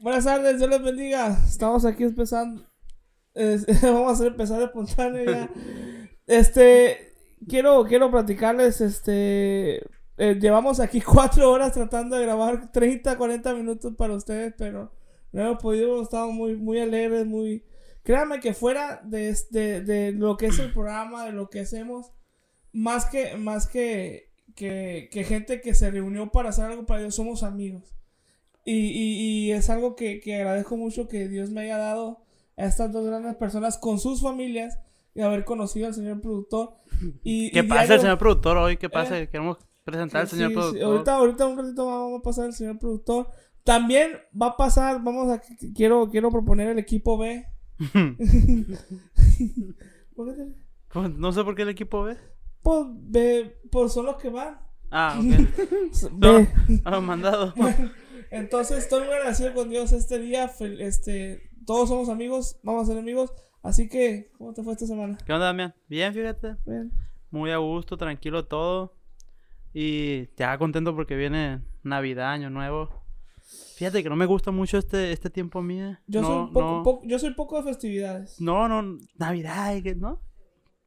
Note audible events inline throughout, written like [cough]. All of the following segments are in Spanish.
Buenas tardes, Dios les bendiga. Estamos aquí empezando. [laughs] vamos a empezar espontáneo ya. Este, quiero, quiero platicarles, este, eh, llevamos aquí [laughs] cuatro horas tratando de grabar 30, 40 minutos para ustedes, pero no hemos podido, estado muy, muy alegres, muy... Créanme que fuera de, de, de lo que es el programa, de lo que hacemos, más que, más que, que, que gente que se reunió para hacer algo para Dios, somos amigos. Y, y, y es algo que, que agradezco mucho que Dios me haya dado a estas dos grandes personas con sus familias y haber conocido al señor productor. [laughs] Y, ¿Qué y pasa el señor productor hoy? ¿Qué pasa? Queremos presentar al Sí, señor sí, productor. Ahorita, ahorita un ratito vamos a pasar al señor productor. También va a pasar, vamos a, quiero, quiero proponer el equipo B. ¿Por qué te- Pues, no sé por qué el equipo ve. Pues, B, pues son los que van. Ah, ok. [laughs] [laughs] No, B. a los mandados. Entonces estoy muy agradecido con Dios este día. Este, todos somos amigos, vamos a ser amigos. Así que, ¿cómo te fue esta semana? ¿Qué onda, Damián? Bien, fíjate. Bien. Muy a gusto, tranquilo todo. Y ya contento porque viene Navidad, Año Nuevo. Fíjate que no me gusta mucho este, este tiempo mío. Yo, no, soy poco, no, poco- yo soy poco de festividades. no, no, Navidad, y que- ¿no?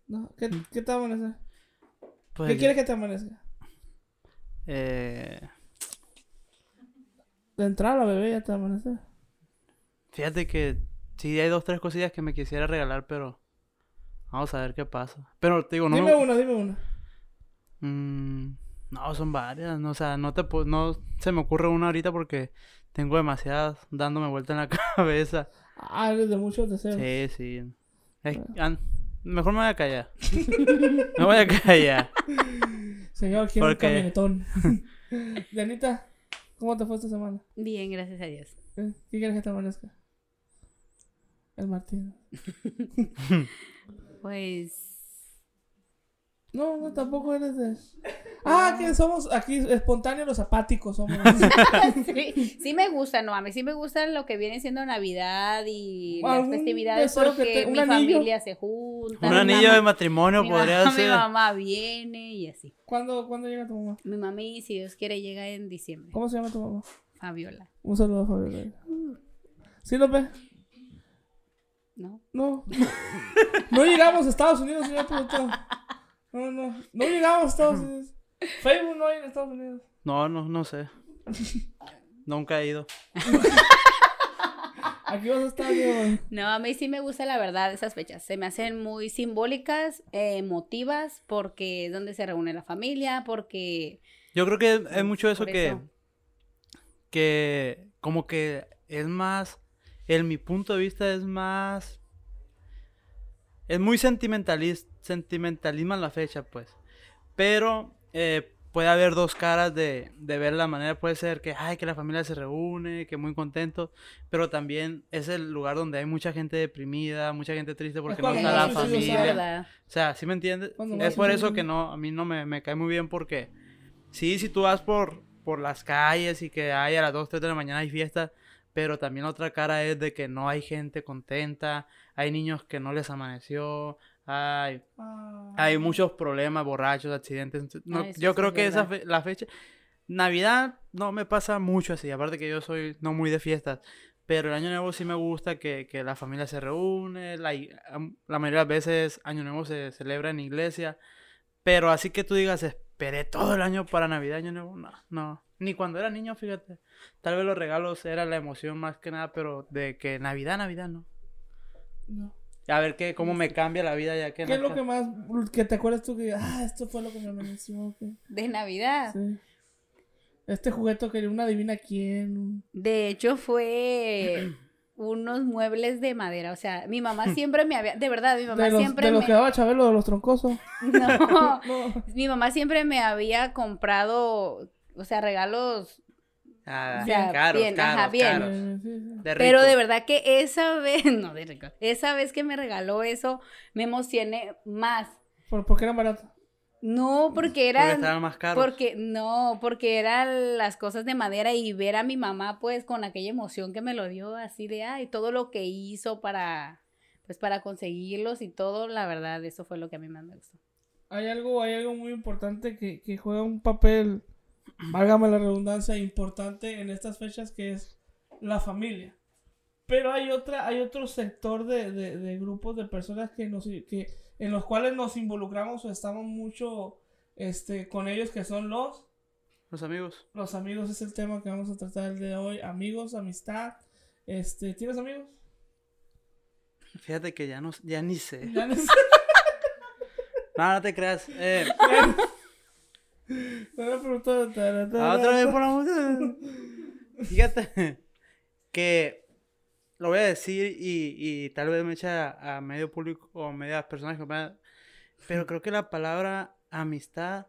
No, ¿Qué, qué te amanece? Pues, ¿Qué quieres que te amanezca? eh, De entrada la bebé ya te amanece. fíjate que sí hay dos, tres cosillas que me quisiera regalar, pero vamos a ver qué pasa. Pero te digo, no. Dime una, dime una. Mm, no, son varias. No, o sea, no te no se me ocurre una ahorita porque tengo demasiadas dándome vuelta en la [laughs] cabeza. Ah, eres de muchos deseos. Sí, sí. Es- mejor me voy a callar. [laughs] me voy a callar. [laughs] Señor, quiero un ¿Por qué? camionetón. Dianita, ¿cómo te fue esta semana? Bien, gracias a Dios. ¿Qué quieres que te amanezca? El Martín. [laughs] Pues No, no, tampoco eres de... [laughs] Ah, que somos aquí espontáneos los apáticos somos. [laughs] [laughs] sí, sí me gusta, no, a mí sí me gusta lo que viene siendo Navidad y las festividades que porque te- mi anillo. familia se junta. Un anillo mamá- de matrimonio podría mamá- Mi ser. mamá viene y así. ¿Cuándo, ¿Cuándo llega tu mamá? Mi mami, si Dios quiere, llega en diciembre. ¿Cómo se llama tu mamá? Fabiola. Un saludo a Fabiola. ¿Sí ves? ¿No? No. No llegamos a Estados Unidos, señor productor. No, no. No llegamos a Estados Unidos. Facebook no hay en Estados Unidos. No, no, no sé. [laughs] Nunca he ido. [laughs] Aquí vas a estar, Diego. No, a mí sí me gusta la verdad esas fechas. Se me hacen muy simbólicas, eh, emotivas, porque es donde se reúne la familia, porque... Yo creo que es mucho eso Por que. eso. Que como que es más. En mi punto de vista es más. Es muy sentimentalista. Sentimentalismo en la fecha, pues. Pero eh, puede haber dos caras de, de ver la manera. Puede ser que, ay, que la familia se reúne, que muy contento. Pero también es el lugar donde hay mucha gente deprimida, mucha gente triste porque no está la familia. O sea, ¿sí me entiendes? Cuando Es por eso que no, a mí no me, me cae muy bien porque sí, si tú vas por, por las calles y que hay a las 2, 3 de la mañana hay fiesta, pero también la otra cara es de que no hay gente contenta, hay niños que no les amaneció, hay, Ah. hay muchos problemas, borrachos, accidentes. no, yo creo es que esa fe- la fecha, Navidad no me pasa mucho así, aparte que yo soy no muy de fiestas. Pero el Año Nuevo sí me gusta que, que la familia se reúne. La, la mayoría de las veces Año Nuevo se celebra en iglesia. Pero así que tú digas, esperé todo el año para Navidad, Año Nuevo. No, no. Ni cuando era niño, fíjate. Tal vez los regalos era la emoción más que nada, pero de que Navidad, Navidad, no. No. A ver qué, cómo me cambia la vida ya que... ¿Qué es lo que más que te acuerdas tú que ah, esto fue lo que me amaneció? ok"? De Navidad. Sí. Este juguete que una adivina quién. De hecho, fue unos muebles de madera. O sea, mi mamá siempre me había... De verdad, mi mamá De los, siempre de los me... que daba Chabelo, de los troncosos. [laughs] No, [laughs] No. mi mamá siempre me había comprado, o sea, regalos Ah, O sea, caros, bien, caros, ajá, bien. caros. Sí, sí. De Pero de verdad que esa vez, [laughs] no de rico, esa vez que me regaló eso, me emocioné más. ¿Por, por qué eran baratos? No, porque Porque eran, estaban más caros. porque, no, porque eran las cosas de madera y ver a mi mamá pues con aquella emoción que me lo dio así de, ay, todo lo que hizo para, pues para conseguirlos y todo, la verdad, eso fue lo que a mí más me gustó. Hay algo, hay algo muy importante que, que juega un papel, válgame la redundancia, importante en estas fechas que es la familia. Pero hay otra, hay otro sector de, de, de grupos de personas que nos, que, en los cuales nos involucramos o estamos mucho este, con ellos que son los, Los amigos. los amigos es el tema que vamos a tratar el día de hoy. Amigos, amistad. Este, ¿tienes amigos? Fíjate que ya no, ya ni sé. Ya no [laughs] sé. No, no te creas. Eh, [laughs] Me había preguntado, tara, tara, Ah, otra vez por la música. Fíjate que lo voy a decir y, y tal vez me echa a, medio público o a medias personas que me pero creo que la palabra amistad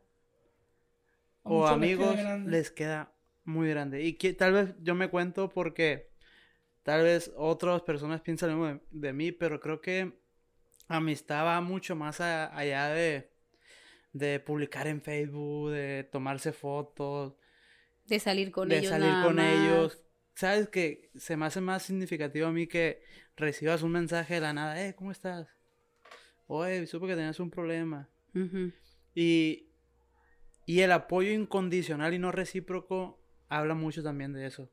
A o muchos les queda amigos les queda muy grande. Y que tal vez yo me cuento porque tal vez otras personas piensan lo mismo de, de mí, pero creo que amistad va mucho más a- allá de, de publicar en Facebook, de tomarse fotos, De salir con de ellos. salir nada con más. ellos. Sabes que se me hace más significativo a mí que recibas un mensaje de la nada, eh, ¿cómo estás? Oye, supe que tenías un problema. Y, y el apoyo incondicional y no recíproco habla mucho también de eso.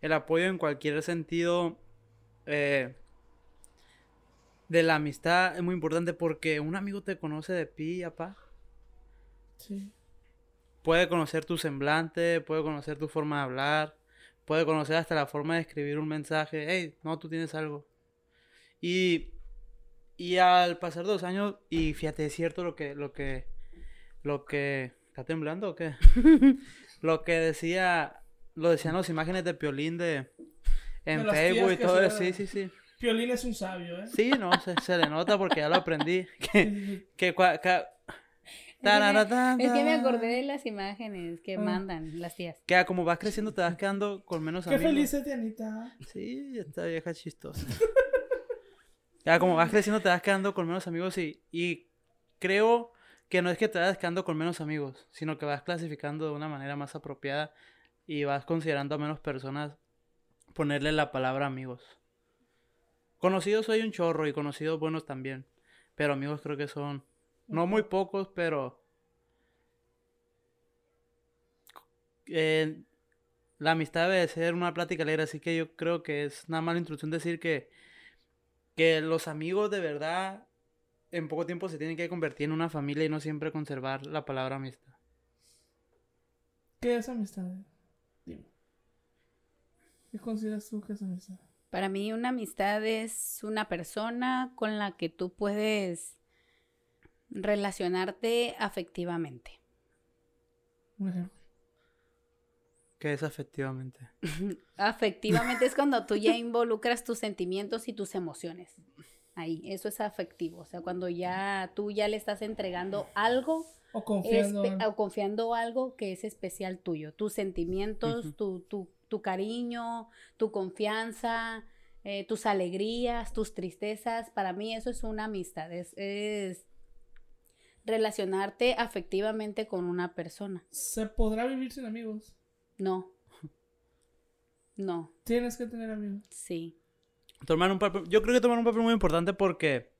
El apoyo en cualquier sentido eh, de la amistad es muy importante porque un amigo te conoce de pi a pa. Sí. Puede conocer tu semblante, puede conocer tu forma de hablar, puede conocer hasta la forma de escribir un mensaje. Hey, no, tú tienes algo. Y, y al pasar dos años, y fíjate, es cierto lo que, lo que, lo que, ¿está temblando o qué? [laughs] lo que decía, lo decían las imágenes de Piolín de, en De Facebook y todo eso. Sí, sí, sí. Piolín es un sabio, ¿eh? Sí, no, se, se le nota porque ya lo aprendí. [laughs] Que, que, que Es que me acordé de las imágenes que Ah. mandan las tías. Que como vas creciendo te vas quedando con menos Qué amigos. feliz es Dianita. Sí, esta vieja chistosa. ya como vas creciendo te vas quedando con menos amigos y, y creo que no es que te vayas quedando con menos amigos, sino que vas clasificando de una manera más apropiada y vas considerando a menos personas ponerle la palabra amigos. Conocidos hay un chorro y conocidos buenos también, pero amigos creo que son no muy pocos, pero eh, la amistad debe de ser una plática alegre, así que yo creo que es una mala introducción decir que, que los amigos de verdad en poco tiempo se tienen que convertir en una familia y no siempre conservar la palabra amistad. ¿Qué es amistad? Dime. ¿Qué consideras tú que es amistad? Para mí una amistad es una persona con la que tú puedes relacionarte afectivamente. Que es afectivamente. [laughs] Afectivamente es cuando tú ya involucras tus sentimientos y tus emociones. Ahí, eso es afectivo. O sea, cuando ya tú ya le estás entregando algo O confiando. o confiando algo que es especial tuyo. Tus sentimientos, tu, tu, tu cariño, tu confianza, eh, tus alegrías, tus tristezas. Para mí eso es una amistad. Es, es relacionarte afectivamente con una persona. ¿Se podrá vivir sin amigos? No. No, Tienes que tener amigos. Sí. Tomar un papel, yo creo que tomar un papel muy importante porque,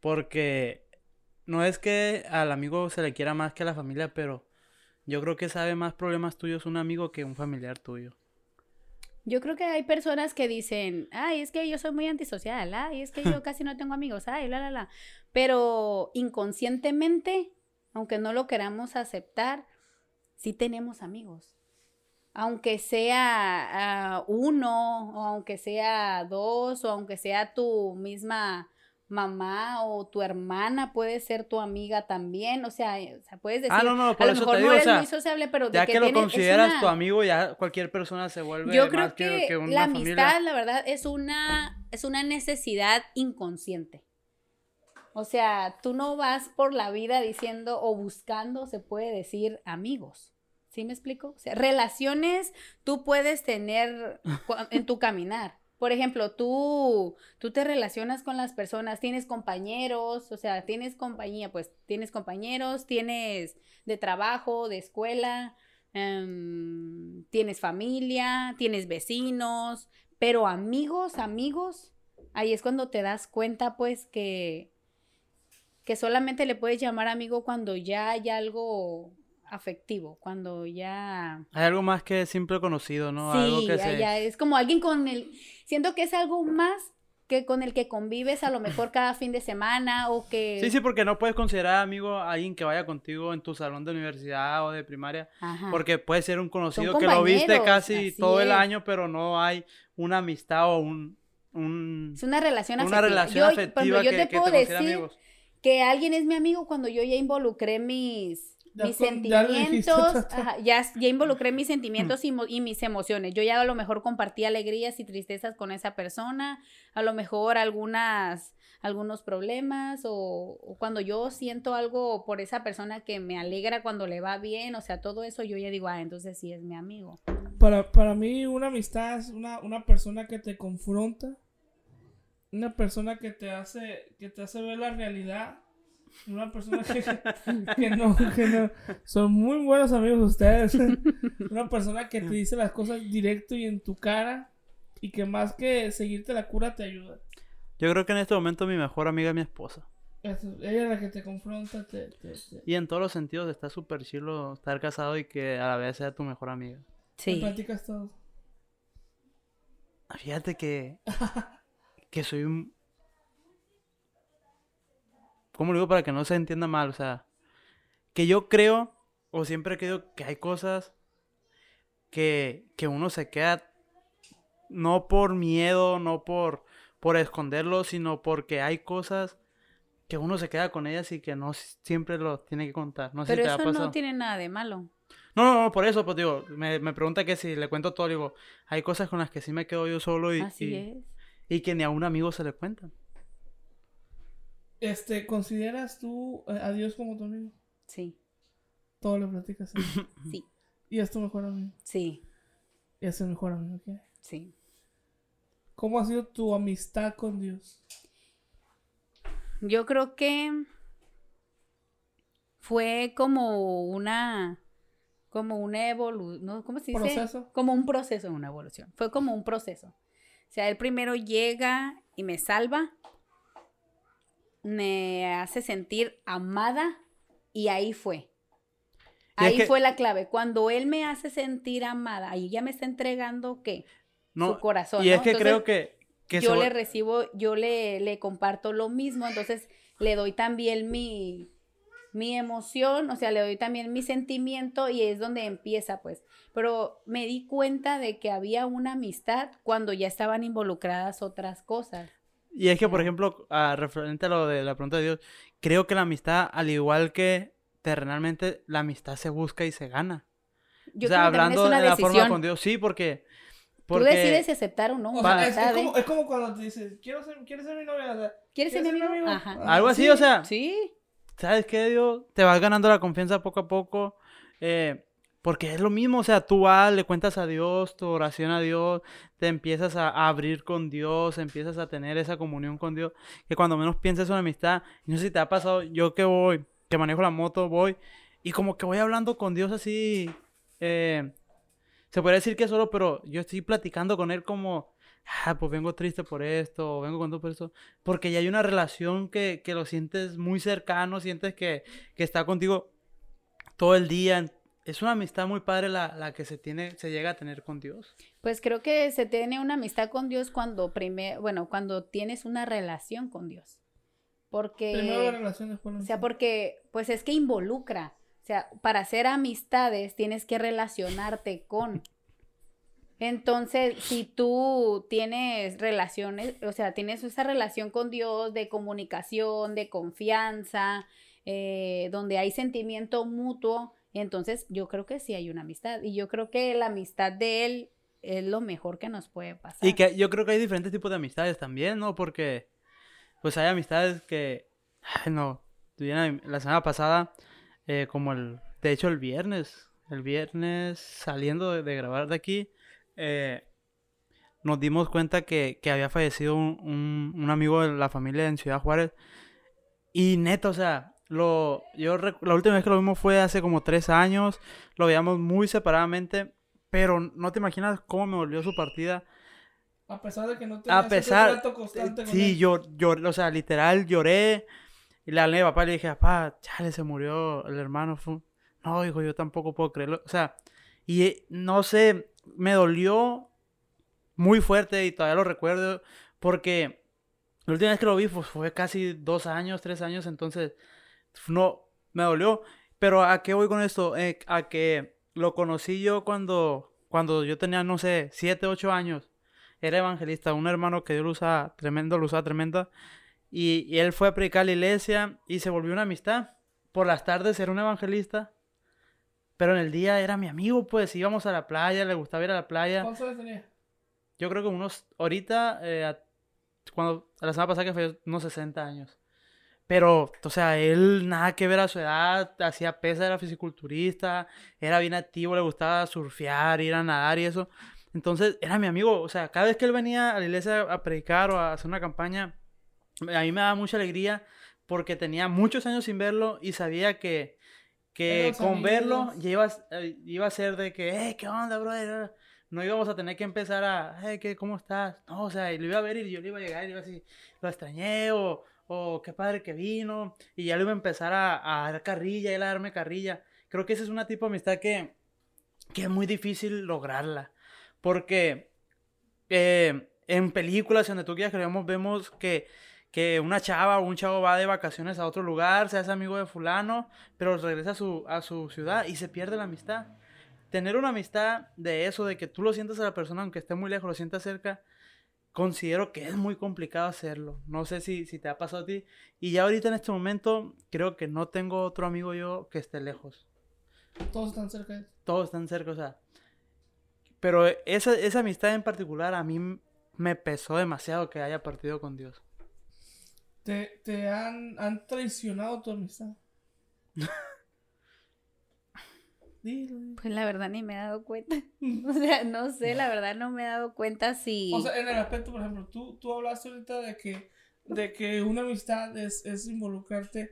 porque no es que al amigo se le quiera más que a la familia, pero yo creo que sabe más problemas tuyos un amigo que un familiar tuyo. Yo creo que hay personas que dicen, ay, es que yo soy muy antisocial, ay, es que yo [laughs] casi no tengo amigos, ay, la, la, la. Pero inconscientemente, aunque no lo queramos aceptar, sí tenemos amigos. Aunque sea ah, uno, o aunque sea dos, o aunque sea tu misma mamá o tu hermana, puede ser tu amiga también. O sea, eh, o sea puedes decir, Ah, no, no, por a lo mejor te no digo, o eres sea, muy sociable, pero de Ya que, lo tienes- es consideras una- tu amigo, ya cualquier persona se vuelve yo más creo que, que, que una la familia. amistad, la verdad, es una, es una necesidad inconsciente. O sea, tú no vas por la vida diciendo o buscando, se puede decir, amigos. ¿Sí me explico? O sea, relaciones tú puedes tener en tu caminar. Por ejemplo, tú, tú te relacionas con las personas, tienes compañeros, o sea, tienes compañía, pues tienes compañeros, tienes de trabajo, de escuela, em, tienes familia, tienes vecinos, pero amigos, amigos, ahí es cuando te das cuenta, pues, que, que solamente le puedes llamar amigo cuando ya hay algo, afectivo, cuando ya... Hay algo más que simple conocido, ¿no? algo que ya- se... ya es como alguien con el... Siento que es algo más que con el que convives a lo mejor cada fin de semana o que... Sí, sí, porque no puedes considerar amigo a alguien que vaya contigo en tu salón de universidad o de primaria, Ajá. porque puede ser un conocido que lo viste casi todo el año, pero no hay una amistad o un... un- Es una relación una afectiva. relación Yo, por ejemplo, afectiva yo que, te que puedo te decir amigos. que alguien es mi amigo cuando yo ya involucré mis, mis con- sentimientos, ajá, ya, ya involucré mis sentimientos y, y mis emociones. Yo ya a lo mejor compartí alegrías y tristezas con esa persona, a lo mejor algunas algunos problemas o, o cuando yo siento algo por esa persona que me alegra cuando le va bien, o sea, todo eso yo ya digo, ah, entonces sí es mi amigo. Para, para mí, una amistad es una, una persona que te confronta. Una persona que te hace, que te hace ver la realidad. Una persona que, [laughs] que no, que no. Son muy buenos amigos ustedes. [laughs] Una persona que te dice las cosas directo y en tu cara. Y que más que seguirte la cura te ayuda. Yo creo que en este momento mi mejor amiga es mi esposa. Ella es la que te confronta. Te, te- te- Y en todos los sentidos está súper chilo estar casado y que a la vez sea tu mejor amiga. te platicas todo. Fíjate que. que soy un. ¿Cómo lo digo para que no se entienda mal? O sea, que yo creo, o siempre he creído que hay cosas que, que uno se queda no por miedo, no por, por esconderlo, sino porque hay cosas que uno se queda con ellas y que no siempre lo tiene que contar. No sé Pero si te ha eso pasado. no tiene nada de malo. No, no, no, por eso, pues digo, me, me pregunta que si le cuento todo, digo, hay cosas con las que sí me quedo yo solo y, Así y, es. y que ni a un amigo se le cuentan. Este, ¿consideras tú a Dios como tu amigo? Sí, Todo le platicas. a él. [coughs] sí, y es tu mejor amigo. sí, Y es el mejor amigo que hay. sí. ¿Cómo ha sido tu amistad con Dios? Yo creo que fue como una, como una evolución, ¿no? ¿cómo se dice? ¿Proceso? Como un proceso, una evolución. Fue como un proceso. O sea, él primero llega y me salva, me hace sentir amada y ahí fue. Ahí que- fue la clave. Cuando él me hace sentir amada, ahí ya me está entregando qué? No, Su corazón. y es ¿no? que Entonces, creo que, que yo se le recibo, yo le, le comparto lo mismo, entonces le doy también mi, mi emoción, o sea, le doy también mi sentimiento y es donde empieza, pues. Pero me di cuenta de que había una amistad cuando ya estaban involucradas otras cosas. Y es que, por ejemplo, a, referente a lo de la pregunta de Dios, creo que la amistad, al igual que terrenalmente, la amistad se busca y se gana. Yo o sea, hablando es una de la forma con Dios, sí, porque... Tú porque decides si aceptar o no O sea, es, es amistad, ¿eh? como, es como cuando te dices, quiero ser, ¿quieres ser mi novia? O sea, ¿Quieres ser mi amigo? Ajá. Algo así, o sea, Sí, ¿sabes qué, Dios? Te vas ganando la confianza poco a poco. eh, porque es lo mismo, o sea, tú vas, le cuentas a Dios, tu oración a Dios, te empiezas a, abrir con Dios, empiezas a tener esa comunión con Dios, que cuando menos piensas una amistad, no sé si te ha pasado, yo que voy, que manejo la moto, voy, y como que voy hablando con Dios así, eh, se podría decir que solo, pero yo estoy platicando con Él como, ah, pues vengo triste por esto, vengo contento por esto, porque ya hay una relación que, que lo sientes muy cercano, sientes que, que está contigo todo el día. Es una amistad muy padre la, la que se tiene, se llega a tener con Dios. pues creo que se tiene una amistad con Dios cuando primero, bueno, cuando tienes una relación con Dios. Porque Primero la relación, después la O sea, porque pues es que involucra. O sea, para hacer amistades tienes que relacionarte con. Entonces, si tú tienes relaciones, o sea, tienes esa relación con Dios de comunicación, de confianza, eh, donde hay sentimiento mutuo, entonces yo creo que sí hay una amistad. Y yo creo que la amistad de Él es lo mejor que nos puede pasar. Y que yo creo que hay diferentes tipos de amistades también, ¿no? Porque, pues hay amistades que, ay, no, la semana pasada, eh, como el, de hecho el viernes, el viernes saliendo de, de grabar de aquí, eh, nos dimos cuenta que, que había fallecido un, un- un amigo de la familia en Ciudad Juárez. Y neta, o sea, lo, yo la última vez que lo vimos fue hace como tres años, lo veíamos muy separadamente, pero no te imaginas cómo me volvió su partida. A pesar de que no tenías A pesar, ese trato constante con sí, él. yo, lloré, o sea, literal lloré. Y le hablé a mi papá y le dije, papá, chale, se murió el hermano. fu-". no, hijo, yo tampoco puedo creerlo. O sea, y eh, no sé, me dolió muy fuerte y todavía lo recuerdo porque la última vez que lo vi pues, fue casi dos años, tres años, entonces no, me dolió. Pero ¿a qué voy con esto? Eh, a que lo conocí yo cuando, cuando yo tenía, no sé, siete, ocho años. Era evangelista, un hermano que Dios lo usaba tremendo, lo usaba tremenda. Y, y él fue a predicar a la iglesia y se volvió una amistad. Por las tardes era un evangelista. Pero en el día era mi amigo, pues íbamos a la playa, le gustaba ir a la playa. ¿Cuántos años tenía? Yo creo que unos, ahorita, eh, a- cuando, la semana pasada que fue unos 60 años. Pero, o sea, él nada que ver a su edad, hacía pesa, era fisiculturista, era bien activo, le gustaba surfear, ir a nadar y eso. Entonces, era mi amigo, o sea, cada vez que él venía a la iglesia a predicar o a hacer una campaña, a mí me daba mucha alegría porque tenía muchos años sin verlo y sabía que, que con verlo amigos. ya iba, a- eh, iba a ser de que, hey, ¿qué onda, brother? No íbamos a tener que empezar a, hey, ¿qué, ¿cómo estás? No, o sea, y lo iba a ver y yo le iba a llegar y le iba a decir, lo extrañé o, o qué padre que vino. Y ya le iba a empezar a, a dar carrilla, él a darme carrilla. Creo que esa es una tipo de amistad que, que es muy difícil lograrla. Porque eh, en películas donde tú quieras que veamos, vemos que, que una chava o un chavo va de vacaciones a otro lugar, se hace amigo de fulano, pero regresa a su, a su ciudad y se pierde la amistad. Tener una amistad de eso, de que tú lo sientas a la persona, aunque esté muy lejos, lo sientas cerca, considero que es muy complicado hacerlo. No sé si, si te ha pasado a ti. Y ya ahorita en este momento, creo que no tengo otro amigo yo que esté lejos Todos están cerca todos están cerca, o sea. Pero esa, esa amistad en particular a mí me pesó demasiado que haya partido con Dios. ¿Te, te han, han traicionado tu amistad? [laughs] Dilo, dilo. Pues la verdad ni me he dado cuenta. [laughs] O sea, no sé, la verdad no me he dado cuenta si... O sea, en el aspecto, por ejemplo, tú, tú hablaste ahorita de que, de que una amistad es, es involucrarte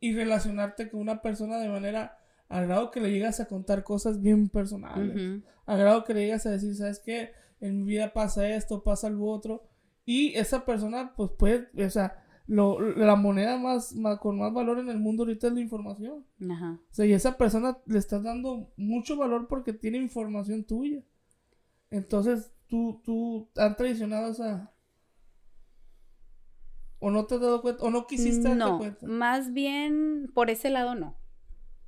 y relacionarte con una persona de manera al grado que le llegas a contar cosas bien personales. Ujú. Al grado que le llegas a decir, ¿sabes qué? En mi vida pasa esto, pasa lo otro. Y esa persona, pues puede, o sea, lo, la moneda más, más- con más valor en el mundo ahorita es la información. Ajá. O sea, y esa persona le estás dando mucho valor porque tiene información tuya. Entonces, tú, tú han traicionado esa. O no te has dado cuenta, o no quisiste darte No, cuenta. más bien por ese lado no.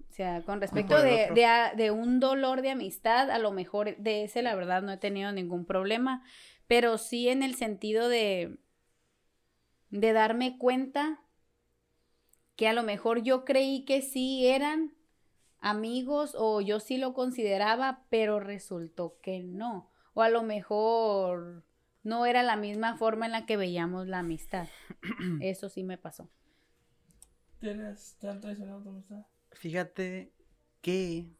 O sea, con respecto de, otro. de, a- de un dolor de amistad, a lo mejor de ese la verdad no he tenido ningún problema, pero sí en el sentido de, de darme cuenta que a lo mejor yo creí que sí eran amigos o yo sí lo consideraba, pero resultó que no. O a lo mejor no era la misma forma en la que veíamos la amistad. [clears throat] Eso sí me pasó. ¿Tienes, ¿Te han traicionado tu amistad? Fíjate que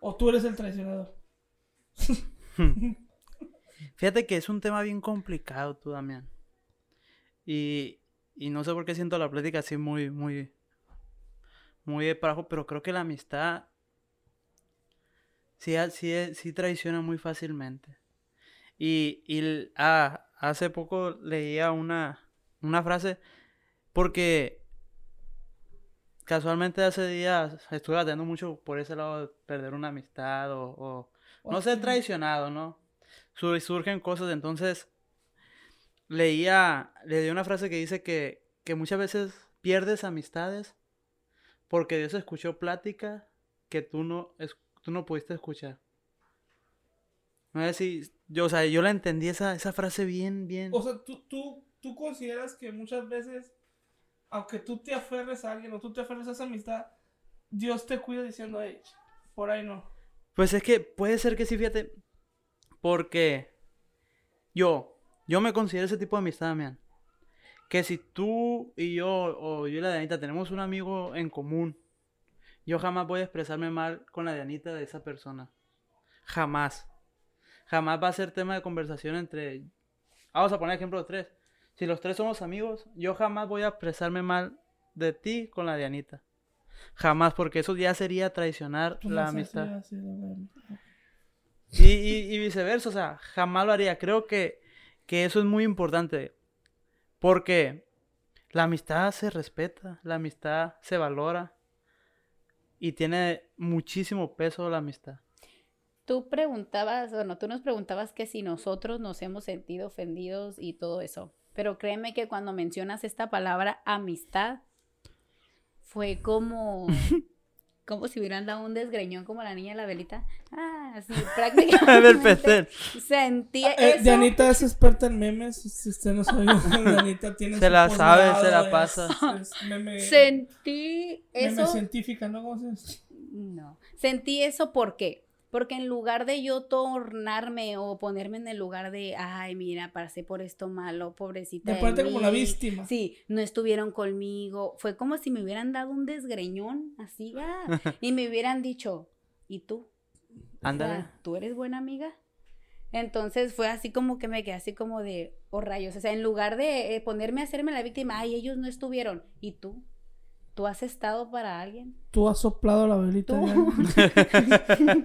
¿O tú eres el traicionador? [laughs] Fíjate que es un tema bien complicado, tú, Damián. Y, y no sé por qué siento la plática así muy, muy, muy de para abajo, pero creo que la amistad sí, sí, sí traiciona muy fácilmente. Y, y ah, hace poco leía una, una frase porque casualmente hace días estuve batallando mucho por ese lado de perder una amistad o- o no ser traicionado, ¿no? Sur- surgen cosas, entonces leía, le una frase que dice que, que muchas veces pierdes amistades porque Dios escuchó plática que tú no, es- tú no pudiste escuchar. No sé si, yo, o sea, yo la entendí esa, esa frase bien, bien. O sea, tú, tú, tú consideras que muchas veces, aunque tú te aferres a alguien o tú te aferres a esa amistad, Dios te cuida diciendo, hey, por ahí no. Pues es que puede ser que sí, fíjate. Porque yo, yo me considero ese tipo de amistad, man. Que si tú y yo, o yo y la Dianita, tenemos un amigo en común, yo jamás voy a expresarme mal con la Dianita de esa persona. Jamás. Jamás va a ser tema de conversación entre... Vamos a poner ejemplo de tres. Si los tres somos amigos, yo jamás voy a expresarme mal de ti con la Dianita. Jamás, porque eso ya sería traicionar Pues la amistad. Y, y- y viceversa, o sea, jamás lo haría. Creo que, que eso es muy importante. Porque la amistad se respeta, la amistad se valora. y tiene muchísimo peso la amistad. Tú preguntabas, bueno, tú nos preguntabas que si nosotros nos hemos sentido ofendidos y todo eso. Pero créeme que cuando mencionas esta palabra amistad, fue como, [laughs] como si hubieran dado un desgreñón como la niña de la velita. Ah, sí, [laughs] Del prácticamente. Sentía Eh, eso. Dianita es experta en memes. Si usted no sabe, [laughs] [laughs] Dianita tiene Se la sabe, se la pasa. es meme, Sentí meme eso. científica, ¿no? ¿Cómo se dice? No. Sentí eso ¿por qué? Porque en lugar de yo tornarme o ponerme en el lugar de, ay, mira, pasé por esto malo, pobrecita. De ponerte como la mí". víctima. Sí, no estuvieron conmigo. Fue como si me hubieran dado un desgreñón, así, [laughs] ah, y me hubieran dicho, ¿y tú? O sea, Ándale. ¿Tú eres buena amiga? Entonces fue así como que me quedé así como de, oh rayos, o sea, en lugar de eh, ponerme a hacerme la víctima, ay, ellos no estuvieron, ¿y tú? ¿Tú has estado para alguien? Tú has soplado la velita. Tú,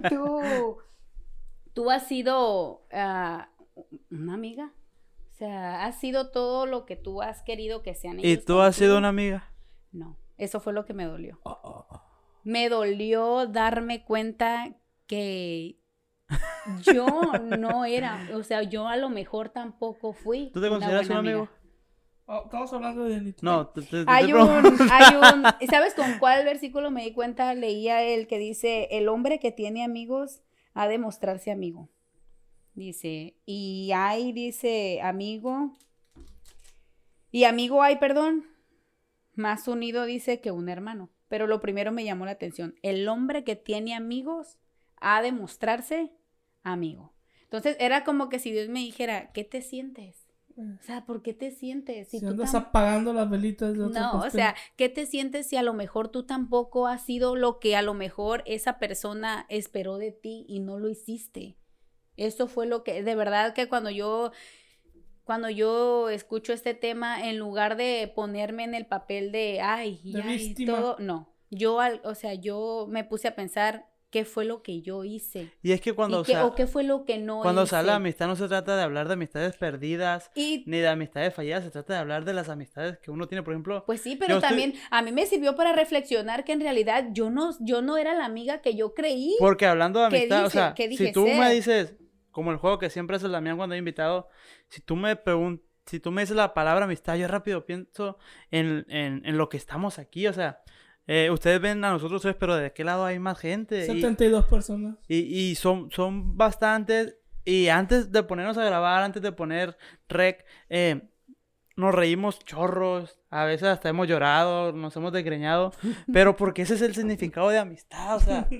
[laughs] tú, tú has sido ah, una amiga. O sea, has sido todo lo que tú has querido que sean ¿Y ellos tú has sido una amiga? No, eso fue lo que me dolió. Oh, oh, oh. Me dolió darme cuenta que yo no era, o sea, yo a lo mejor tampoco fui. ¿Tú te una consideras un amigo? amiga. Oh, Estamos hablando de. No, te, te- te Hay un, hay un, ¿y [laughs] ¿sabes con cuál versículo me di cuenta? Leía el que dice, el hombre que tiene amigos ha de mostrarse amigo. Dice, y hay, dice, amigo, y amigo hay, perdón, más unido dice que un hermano. Pero lo primero me llamó la atención, el hombre que tiene amigos ha de mostrarse amigo. Entonces era como que si Dios me dijera, ¿qué te sientes? O sea, ¿por qué te sientes? Si tú andas apagando las velitas de otra no, o sea, ¿qué te sientes si a lo mejor tú tampoco has sido lo que a lo mejor esa persona esperó de ti y no lo hiciste? Eso fue lo que, de verdad que cuando yo, cuando yo escucho este tema, en lugar de ponerme en el papel de, ay, y De ay, víctima. todo, no, yo, al- o sea, yo me puse a pensar qué fue lo que yo hice. Y es que cuando, y o qué, sea, o qué fue lo que no cuando hice. se habla de amistad no se trata de hablar de amistades perdidas, Y ni de amistades falladas, se trata de hablar de las amistades que uno tiene, por ejemplo. Pues sí, pero Yo estoy- también a mí me sirvió para reflexionar que en realidad yo no, yo no era la amiga que yo creí. Porque hablando de ¿Qué amistad, o dice- sea, qué dije si tú me ser? dices, como el juego que siempre hace la mía cuando he invitado, si tú me preguntas, si tú me dices la palabra amistad, yo rápido pienso en, en, en lo que estamos aquí, o sea, eh, ustedes ven a nosotros tres, pero de qué lado hay más gente. Y- 72 personas. Y, y son, son bastantes. Y antes de ponernos a grabar, antes de poner rec, eh, nos reímos chorros. A veces hasta hemos llorado, nos hemos desgreñado. [laughs] Pero porque ese es el significado de amistad, o sea. [laughs]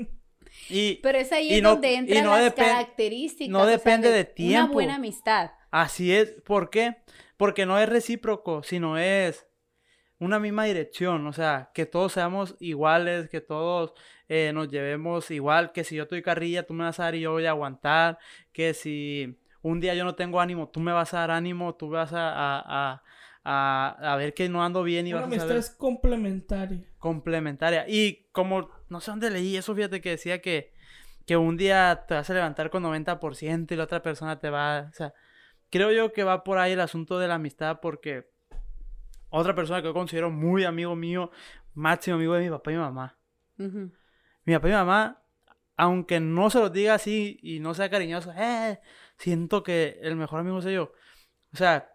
Y Pero es ahí y en no- donde y entran no las características. no o sea, depende de Una tiempo. buena amistad. así es. ¿Por qué? Porque no es recíproco, sino es una misma dirección. O sea, que todos seamos iguales, que todos eh, nos llevemos igual. Que si yo estoy carrilla, tú me vas a dar y yo voy a aguantar. Que si un día yo no tengo ánimo, tú me vas a dar ánimo, tú vas a, a, a, a- a ver que no ando bien y Una vas a amistad saber es complementaria. complementaria. Y como, no sé dónde leí eso, fíjate que decía que, que un día te vas a levantar con 90% y la otra persona te va, o sea, creo yo que va por ahí el asunto de la amistad porque otra persona que yo considero muy amigo mío, máximo amigo de mi papá y mi mamá. Mi papá y mi mamá, aunque no se los diga así y no sea cariñoso, eh, siento que el mejor amigo soy yo. O sea,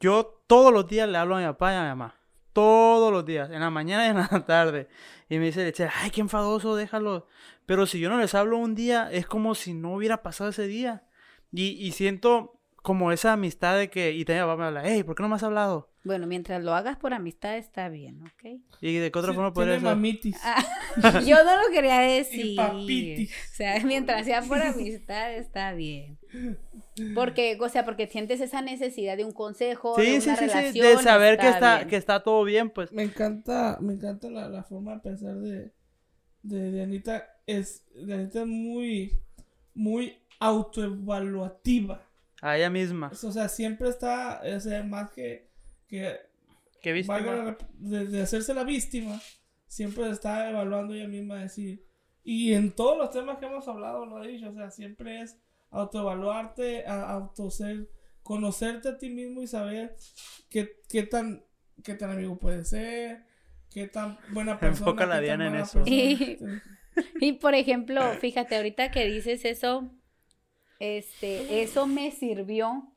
yo todos los días le hablo a mi papá y a mi mamá. Todos los días, en la mañana y en la [laughs] tarde. Y me dice, ay, qué enfadoso, déjalo. Pero si yo no les hablo un día, es como si no hubiera pasado ese día. Y, y siento como esa amistad de que, y también mi papá me habla, hey, ¿por qué no me has hablado? Bueno, mientras lo hagas por amistad está bien, ¿ok? Y de qué otra Sí, forma podría mamitis. Ah, [laughs] yo no lo quería decir. Y papitis. O sea, mientras sea por amistad está bien. Porque, o sea, porque sientes esa necesidad de un consejo, de Sí, una sí, sí, sí, de saber que está, bien. que está todo bien, pues. Me encanta, me encanta la, la forma de pensar de, de, de Anita. Es, de Anita es muy, muy autoevaluativa. A ella misma. O sea, siempre está, o sea, más que, que ¿Qué viste? valga la rep- de, de hacerse la víctima, siempre está evaluando ella misma decir. Y en todos los temas que hemos hablado, lo he dicho, o sea, siempre es autoevaluarte, a, auto ser, conocerte a ti mismo y saber qué, qué tan, qué tan amigo puedes ser, qué tan buena [laughs] persona. Enfoca la qué tan Diana en eso. persona. [laughs] Y por ejemplo, fíjate, ahorita que dices eso, este, eso me sirvió,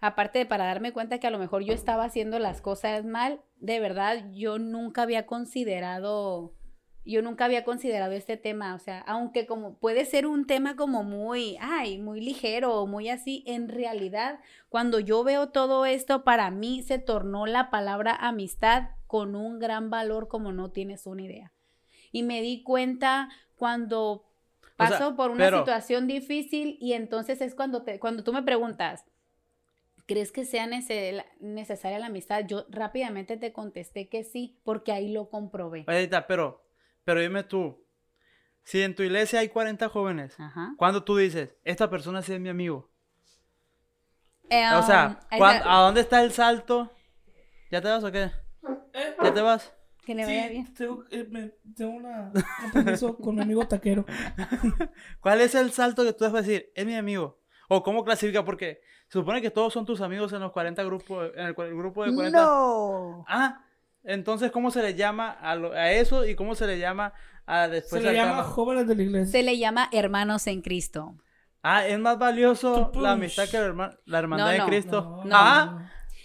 aparte de para darme cuenta que a lo mejor yo estaba haciendo las cosas mal, de verdad, yo nunca había considerado, yo nunca había considerado este tema, o sea, aunque como puede ser un tema como muy, ay, muy ligero o muy así, en realidad, cuando yo veo todo esto, para mí se tornó la palabra amistad con un gran valor como no tienes una idea. Y me di cuenta cuando O sea, paso por una pero- situación difícil y entonces es cuando, te, cuando tú me preguntas, ¿crees que sea necesaria la amistad? Yo rápidamente te contesté que sí, porque ahí lo comprobé. Edita, pero, pero dime tú, si en tu iglesia hay 40 jóvenes, Ajá. ¿cuándo tú dices, esta persona sí es mi amigo? O sea, um, ¿cuán- esa- ¿a dónde está el salto? ¿Ya te vas o qué? ¿Ya te vas? Que me sí, vaya bien. Tengo, eh, me- tengo una, un compromiso con mi amigo taquero. [laughs] ¿Cuál es el salto que tú vas a decir, es mi amigo? ¿O cómo clasifica? Porque se supone que todos son tus amigos en los 40 grupos, en el, grupo de 40. No. Ah, entonces, ¿cómo se le llama a, lo- a eso y cómo se le llama a después Se le llama cama? jóvenes de la iglesia. Se le llama hermanos en Cristo. Ah, es más valioso la amistad que la, herma- la hermandad No, de no, Cristo. No, ah,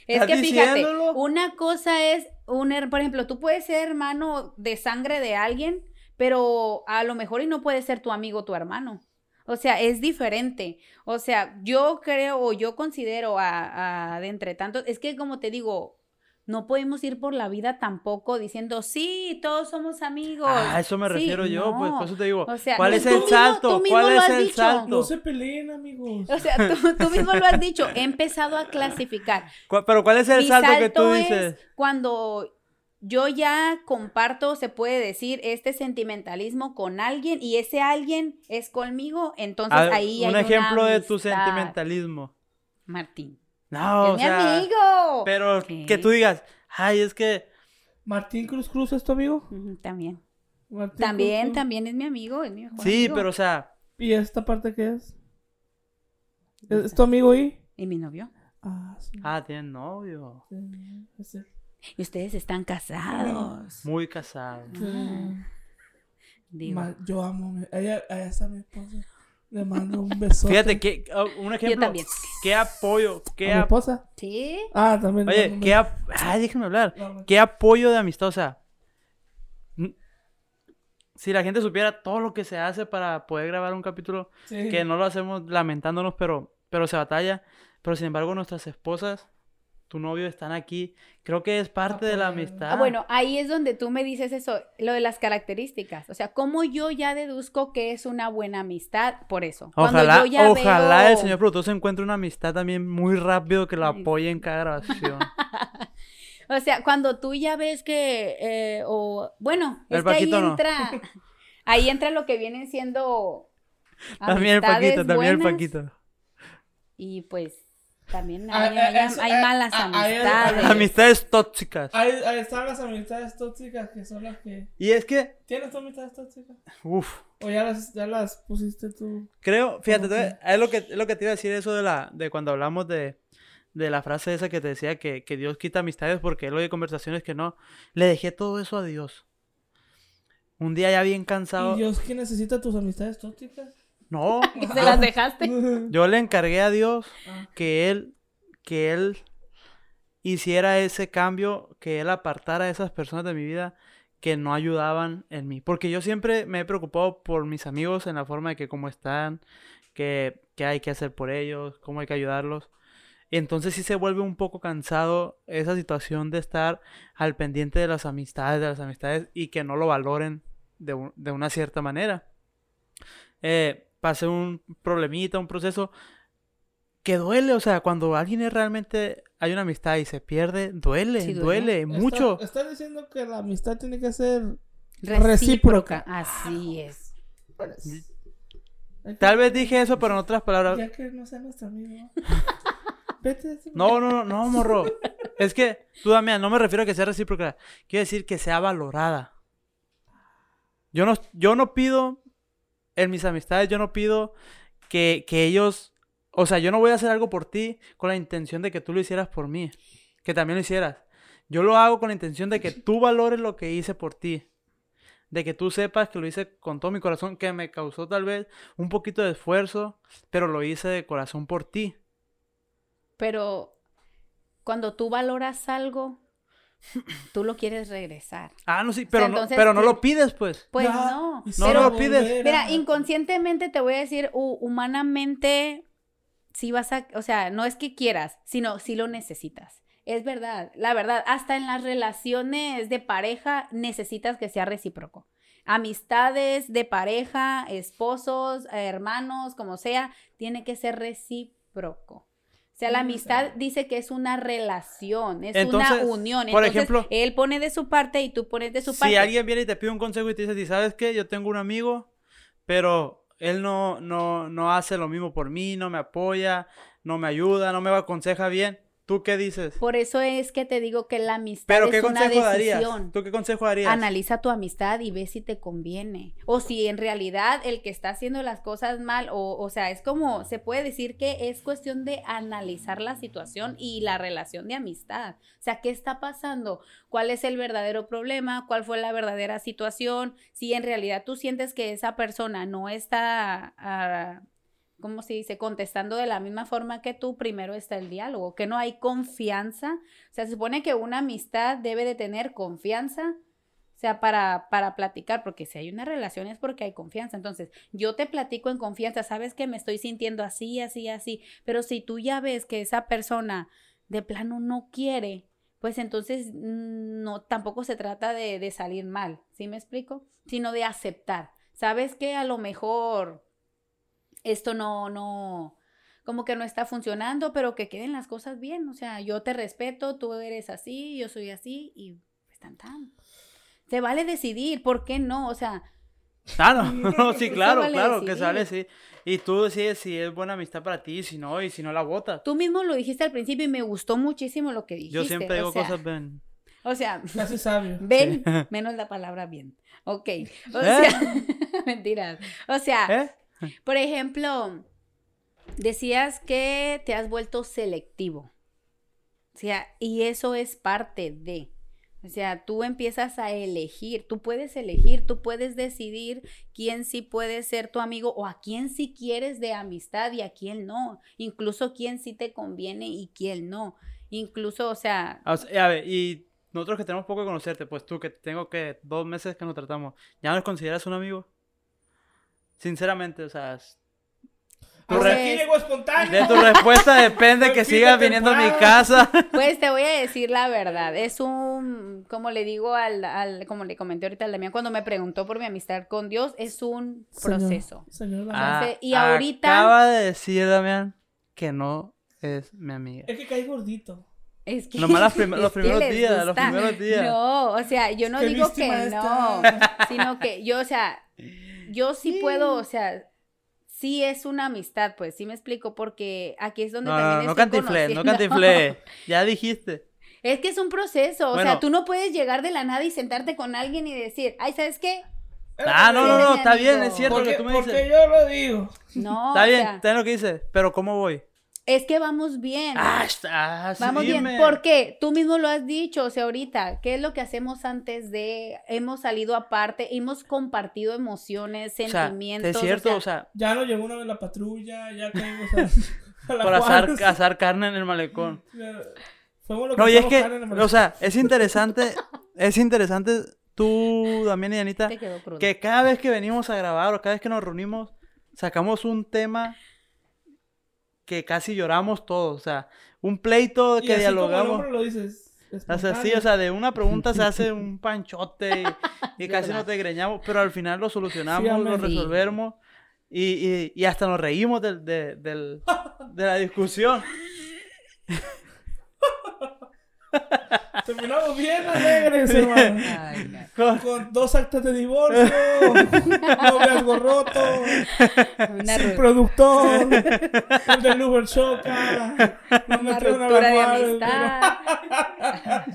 Es ¿Estás que fíjate, una cosa es, un, por ejemplo, tú puedes ser hermano de sangre de alguien, pero a lo mejor y no puede ser tu amigo tu hermano. O sea, es diferente. O sea, yo creo o yo considero a, a de entre tantos, es que como te digo, no podemos ir por la vida tampoco diciendo, sí, todos somos amigos. Ah, a eso me Sí, refiero yo, pues por eso te digo, O sea, ¿cuál es el mismo- salto? ¿Cuál es el dicho. salto? No se peleen, amigos. O sea, tú, tú mismo lo has dicho, he [laughs] empezado a clasificar. ¿Cu- Pero ¿cuál es el salto, que tú dices? es cuando yo ya comparto, se puede decir, este sentimentalismo con alguien y ese alguien es conmigo, entonces Ah, ahí hay un una ejemplo de tu sentimentalismo. Martín. No, es o mi sea, amigo. pero ¿Qué? que tú digas, ay, es que Martín Cruz Cruz es tu amigo. También. Martín También, Cruz también es mi amigo, es mi mejor sí, amigo. pero o sea, ¿Y esta parte qué es? ¿Es, es tu amigo y? ¿Y mi novio? Ah, sí. ah, tienen novio, sí, sí, Y ustedes están casados. muy casado. sí. Digo. Yo amo. a mi- Ella, ella está mi esposa. Le mando un beso. Fíjate que oh, un ejemplo, también. qué apoyo, qué ¿A mi esposa? ¿Sí? Ah, también. Oye, qué ap- ay, déjenme hablar. No, qué apoyo de amistad, o sea, si la gente supiera todo lo que se hace para poder grabar un capítulo, Sí. que no lo hacemos lamentándonos, pero, pero se batalla, pero sin embargo nuestras esposas, tu novio están aquí, creo que es parte de la amistad. Ah, bueno, ahí es donde tú me dices eso, lo de las características. O sea, cómo yo ya deduzco que es una buena amistad por eso. Cuando Ojalá, yo ya ojalá el veo- señor productor se encuentre una amistad también muy rápido que lo apoye en cada grabación. [laughs] O sea, cuando tú ya ves que, eh, o bueno, El es que ahí no. entra, ahí entra lo que vienen siendo también el Paquito, también el Paquito. Y pues también hay, eh, hay- eso, hay eh, malas amistades. Amistades tóxicas. Ahí están las amistades tóxicas que son las que. Y es que, ¿Tienes tus amistades tóxicas? uff, ¿O ya las, ya las pusiste tú? Creo, fíjate, ¿Cómo te- es lo que, es lo que te iba a decir eso de la, de cuando hablamos de, de la frase esa que te decía que, que Dios quita amistades porque él oye conversaciones que no. Le dejé todo eso a Dios. Un día ya bien cansado. ¿Y Dios que necesita tus amistades tóxicas? No, [laughs] Y se las dejaste. [laughs] yo le encargué a Dios que él, que él hiciera ese cambio, que él apartara a esas personas de mi vida que no ayudaban en mí. Porque yo siempre me he preocupado por mis amigos en la forma de que cómo están, que, qué hay que hacer por ellos, cómo hay que ayudarlos. Entonces sí se vuelve un poco cansado esa situación de estar al pendiente de las amistades, de las amistades y que no lo valoren de, de una cierta manera. Eh, pasé un problemita, un proceso que duele, o sea, cuando alguien es realmente hay una amistad y se pierde, duele, Sí, duele. duele, mucho. Está- Estás diciendo que la amistad tiene que ser. Recíproca. Recíproca. Así es. Tal vez dije eso, pero en otras palabras. Ya que no sea nuestro amigo. [laughs] Vete. No, no, no, no, morro. Es que, tú, Damián, no me refiero a que sea recíproca. Quiero decir que sea valorada. Yo no, yo no pido, en mis amistades, yo no pido que, que ellos, o sea, yo no voy a hacer algo por ti con la intención de que tú lo hicieras por mí. Que también lo hicieras. Yo lo hago con la intención de que [laughs] tú valores lo que hice por ti. De que tú sepas que lo hice con todo mi corazón, que me causó tal vez un poquito de esfuerzo, pero lo hice de corazón por ti. Pero cuando tú valoras algo, tú lo quieres regresar. Ah, no, sí, sea, pero, no, pero no lo pides, pues. Pues Ya, no. No, lo pides. mira, inconscientemente te voy a decir, hu- humanamente, si vas a, o sea, no es que quieras, sino si lo necesitas. Es verdad, la verdad, hasta en las relaciones de pareja necesitas que sea recíproco. Amistades de pareja, esposos, hermanos, como sea, tiene que ser recíproco. Sea, la Mm, amistad dice que es una relación, es Entonces, una unión. por Entonces, ejemplo, él pone de su parte y tú pones de su parte. Si alguien viene y te pide un consejo y te dice, "¿Y ¿sabes qué? Yo tengo un amigo, pero él no, no, no hace lo mismo por mí, no me apoya, no me ayuda, no me aconseja bien. ¿Tú qué dices? Por eso es que te digo que la amistad ¿Pero es qué una consejo darías? decisión. ¿Tú qué consejo darías? Analiza tu amistad y ve si te conviene. O si en realidad el que está haciendo las cosas mal, o, o sea, es como, se puede decir que es cuestión de analizar la situación y la relación de amistad. O sea, ¿qué está pasando? ¿Cuál es el verdadero problema? ¿Cuál fue la verdadera situación? Si en realidad tú sientes que esa persona no está... ah, ¿cómo se dice? Contestando de la misma forma que tú, primero está el diálogo, que no hay confianza. O sea, se supone que una amistad debe de tener confianza, o sea, para, para platicar, porque si hay una relación es porque hay confianza. Entonces, yo te platico en confianza, sabes que me estoy sintiendo así, así, así, pero si tú ya ves que esa persona de plano no quiere, pues entonces mm, no, tampoco se trata de, de salir mal, ¿sí me explico? Sino de aceptar. Sabes que a lo mejor esto no, no, como que no está funcionando, pero que queden las cosas bien. O sea, yo te respeto, tú eres así, yo soy así y pues tan tan. Se vale decidir, ¿por qué no? O sea, Ah, no, no, sí, claro, vale claro, que sale, sí. Y tú decides si es buena amistad para ti, si no, y si no la botas. tú mismo lo dijiste al principio y me gustó muchísimo lo que dijiste. Yo siempre o digo sea, cosas bien. O sea, Casi sabio. [laughs] ven, menos la palabra bien. Ok. O sea, [laughs] mentiras. O sea, ¿Eh? Por ejemplo, decías que te has vuelto selectivo. O sea, y eso es parte de. O sea, tú empiezas a elegir, tú puedes elegir, tú puedes decidir quién sí puede ser tu amigo o a quién sí quieres de amistad y a quién no. Incluso quién sí te conviene y quién no. Incluso, o sea, O sea, a ver, y nosotros que tenemos poco de conocerte, pues tú que tengo que dos meses que nos tratamos, ¿ya nos consideras un amigo? Sinceramente, o sea, tu re- aquí llegó espontáneo. de tu respuesta depende que sigas viniendo a mi casa. [laughs] Pues te voy a decir la verdad, es un, como le digo al, al- como le comenté ahorita al Damián cuando me preguntó por mi amistad con Dios, es un Señor, proceso. Señor. Ah, Entonces, y ahorita- Acaba de decir, Damián, que no es mi amiga. Es que caí gordito. Es que, Nomás las [laughs] prim- es los primeros días, los primeros días. No, o sea, yo no digo que no, sino que yo, o sea, yo sí puedo, o sea, sí es una amistad, pues, sí me explico, porque aquí es donde No, no, también no estoy cantiflé, no cantiflé. [laughs] Ya dijiste. Es que es un proceso, o Bueno. sea, tú no puedes llegar de la nada y sentarte con alguien y decir, ay, ¿sabes qué? Ah, no, no, no, está bien, es cierto lo Porque, que tú me porque dices. yo lo digo. No, Está o bien, sea, está bien lo que dices, pero ¿cómo voy? Es que vamos bien. Ah, está, ah, sí, Vamos dime. bien, porque tú mismo lo has dicho, o sea, ahorita, ¿qué es lo que hacemos antes de, hemos salido aparte, hemos compartido emociones, O sea, sentimientos? es cierto, o o sea, Ya nos llegó una vez la patrulla, ya caímos [laughs] a, a la por asar, Juárez. asar carne en el malecón. [laughs] No, y es que, carne en el o sea, es interesante, es interesante tú, Damián y Anita, que cada vez que venimos a grabar o cada vez que nos reunimos, sacamos un tema que casi lloramos todos, o sea, un pleito Y que así como el dialogamos. hombre lo dices. O sea, sí, o sea, de una pregunta se hace un [laughs] panchote y, y casi nos desgreñamos, pero al final lo solucionamos, Sí, lo resolvemos y, y- y hasta nos reímos de, del- de la discusión. [laughs] [laughs] Terminamos bien alegres, hermano. Ay, no. Con- Con dos actas de divorcio, [laughs] noviazgo roto, Una, sin productor, [laughs] el del Uber choca, una ruptura de amistad.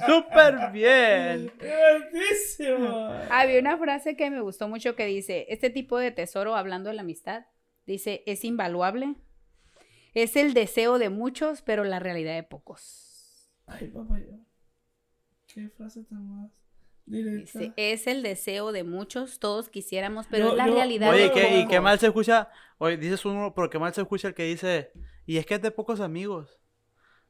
Súper bien. Divertísimo. Había una frase que me gustó mucho que dice, este tipo de tesoro, hablando de la amistad, dice, es invaluable, es el deseo de muchos, pero la realidad de pocos. Ay, papá, yo. Qué frase tan más directa. Dice, es el deseo de muchos, todos quisiéramos, pero Yo- es la yo- realidad. Oye, de ¿qué- y qué mal se escucha. Oye, dices uno, pero qué mal se escucha el que dice. Y es que es de pocos amigos.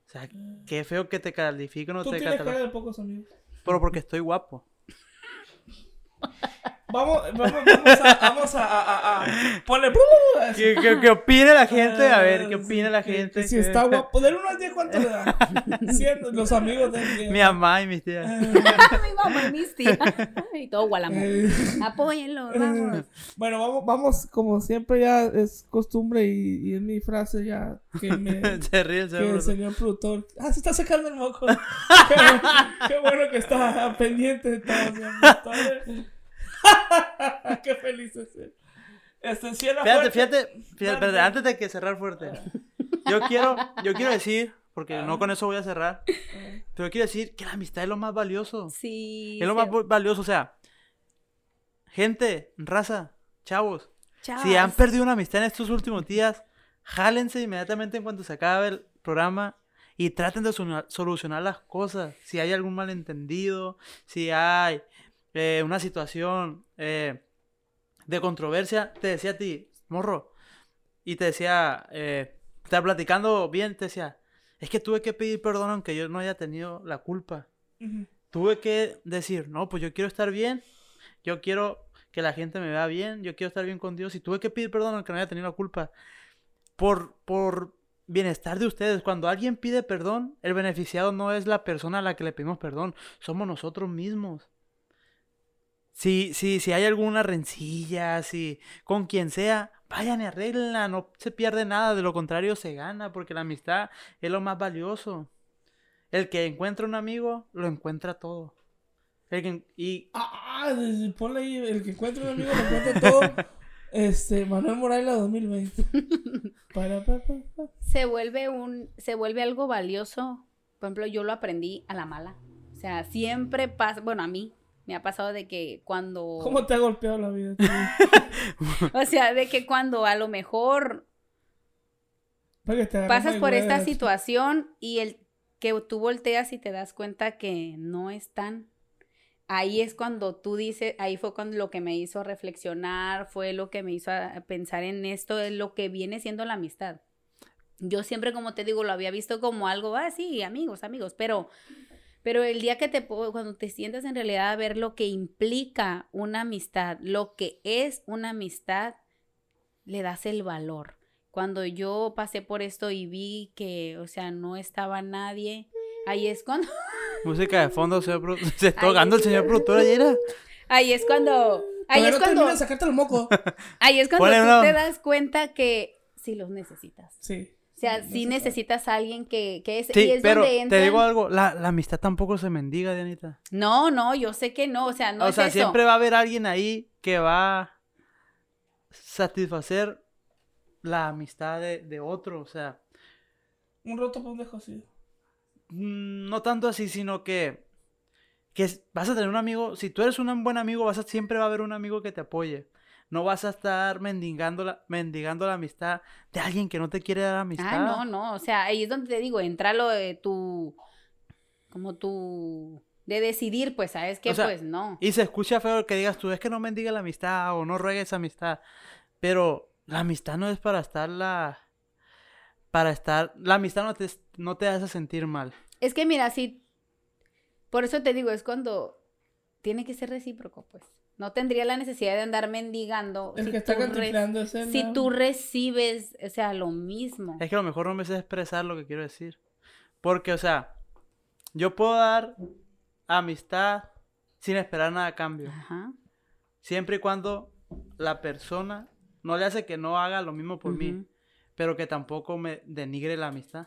O sea, qué feo que te califiquen o Tú te tienes cara de pocos amigos. Pero porque estoy guapo. [laughs] Vamos, vamos, vamos a, vamos a, a, a, a- ponle. ¿Qué, qué, qué opina la gente? A ver, ¿qué Ah, opina la que- gente? que Si está guapo. Del 1 al 10, ¿cuánto le da? 100, [laughs] los amigos de él. Mi mamá y mis tías. [laughs] mi mamá y mis tías. Y todo gualamo. Eh, Apóyenlo, vamos. Bueno, vamos, vamos, como siempre ya es costumbre y, y es mi frase ya que me... [laughs] Se ríe el que señor. el señor productor... Ah, se está sacando el moco. qué, qué bueno que está pendiente de todo. [laughs] qué feliz es él. Este, cierra Fíjate, fuerte. fíjate, fíjate, espérate, antes de que cerrar fuerte. Yo quiero, yo quiero decir, porque no con eso voy a cerrar, pero quiero decir que la amistad es lo más valioso. Sí. Es lo más valioso, o sea, gente, raza, chavos, Chavas. si han perdido una amistad en estos últimos días, jálense inmediatamente en cuanto se acabe el programa y traten de solu- solucionar las cosas. Si hay algún malentendido, si hay eh, una situación eh, de controversia, te decía a ti, morro, y te decía, eh, estaba platicando bien, te decía, es que tuve que pedir perdón aunque yo no haya tenido la culpa tuve que decir, no, pues yo quiero estar bien, yo quiero que la gente me vea bien, yo quiero estar bien con Dios y tuve que pedir perdón aunque no haya tenido la culpa. Por, por bienestar de ustedes, cuando alguien pide perdón, el beneficiado no es la persona a la que le pedimos perdón, somos nosotros mismos. Si, si, si hay alguna rencilla, si con quien sea, vayan y arreglenla, no se pierde nada, de lo contrario se gana, porque la amistad es lo más valioso. El que encuentra un amigo, lo encuentra todo. El que- y Ah, desde- ponle ahí, el que encuentre un amigo lo encuentra todo. [laughs] Este, Manuel Morales 2020. [laughs] Para, pa, pa, pa. se vuelve un se vuelve algo valioso por ejemplo yo lo aprendí a la mala o sea siempre pasa bueno a mí me ha pasado de que cuando ¿Cómo te ha golpeado la vida? [laughs] o sea de que cuando a lo mejor pasas por esta situación y el que tú volteas y te das cuenta que no están ahí es cuando tú dices, ahí fue cuando lo que me hizo reflexionar, fue lo que me hizo a- pensar en esto, es lo que viene siendo la amistad. Yo siempre, como te digo, lo había visto como algo, ah, sí, amigos, amigos, pero, pero el día que te, cuando te sientas en realidad a ver lo que implica una amistad, lo que es una amistad, le das el valor. Cuando yo pasé por esto y vi que, o sea, no estaba nadie, ahí es cuando, [laughs] música de fondo, señor [laughs] se está ahogando el señor productor ayer. era. ahí es cuando, ahí es no cuando, termina de sacarte el moco. [laughs] ahí es cuando tú te das cuenta que sí los necesitas. Sí. O sea, Sí, necesitas a alguien que, que es, y Sí, es pero donde te entra. digo algo, la, la amistad tampoco se mendiga, Dianita. No, no, yo sé que no, o sea, no o es sea, eso. siempre va a haber alguien ahí que va a satisfacer la amistad de, de otro. O sea, Un roto pendejo así. mm, no tanto así, sino que, que vas a tener un amigo. Si tú eres un buen amigo, vas a, siempre va a haber un amigo que te apoye. No vas a estar mendigando la, mendigando la amistad de alguien que no te quiere dar amistad. Ah, no, no, o sea, ahí es donde te digo, entra lo de tu, como tu, de decidir, pues, ¿sabes qué? O sea, pues no. Y se escucha feo que digas tú, es que no mendiga la amistad o no ruegues amistad. Pero la amistad no es para estar la... Para estar... La amistad no te, no te hace sentir mal. Es que mira, sí, por eso te digo, es cuando tiene que ser recíproco, pues. No tendría la necesidad de andar mendigando. El si que está tú re-. Si recibes, o sea, lo mismo. Es que a lo mejor no me sé expresar lo que quiero decir. Porque, o sea, yo puedo dar amistad sin esperar nada a cambio. Ajá. Siempre y cuando la persona no le hace que no haga lo mismo por mí. Pero que tampoco me denigre la amistad.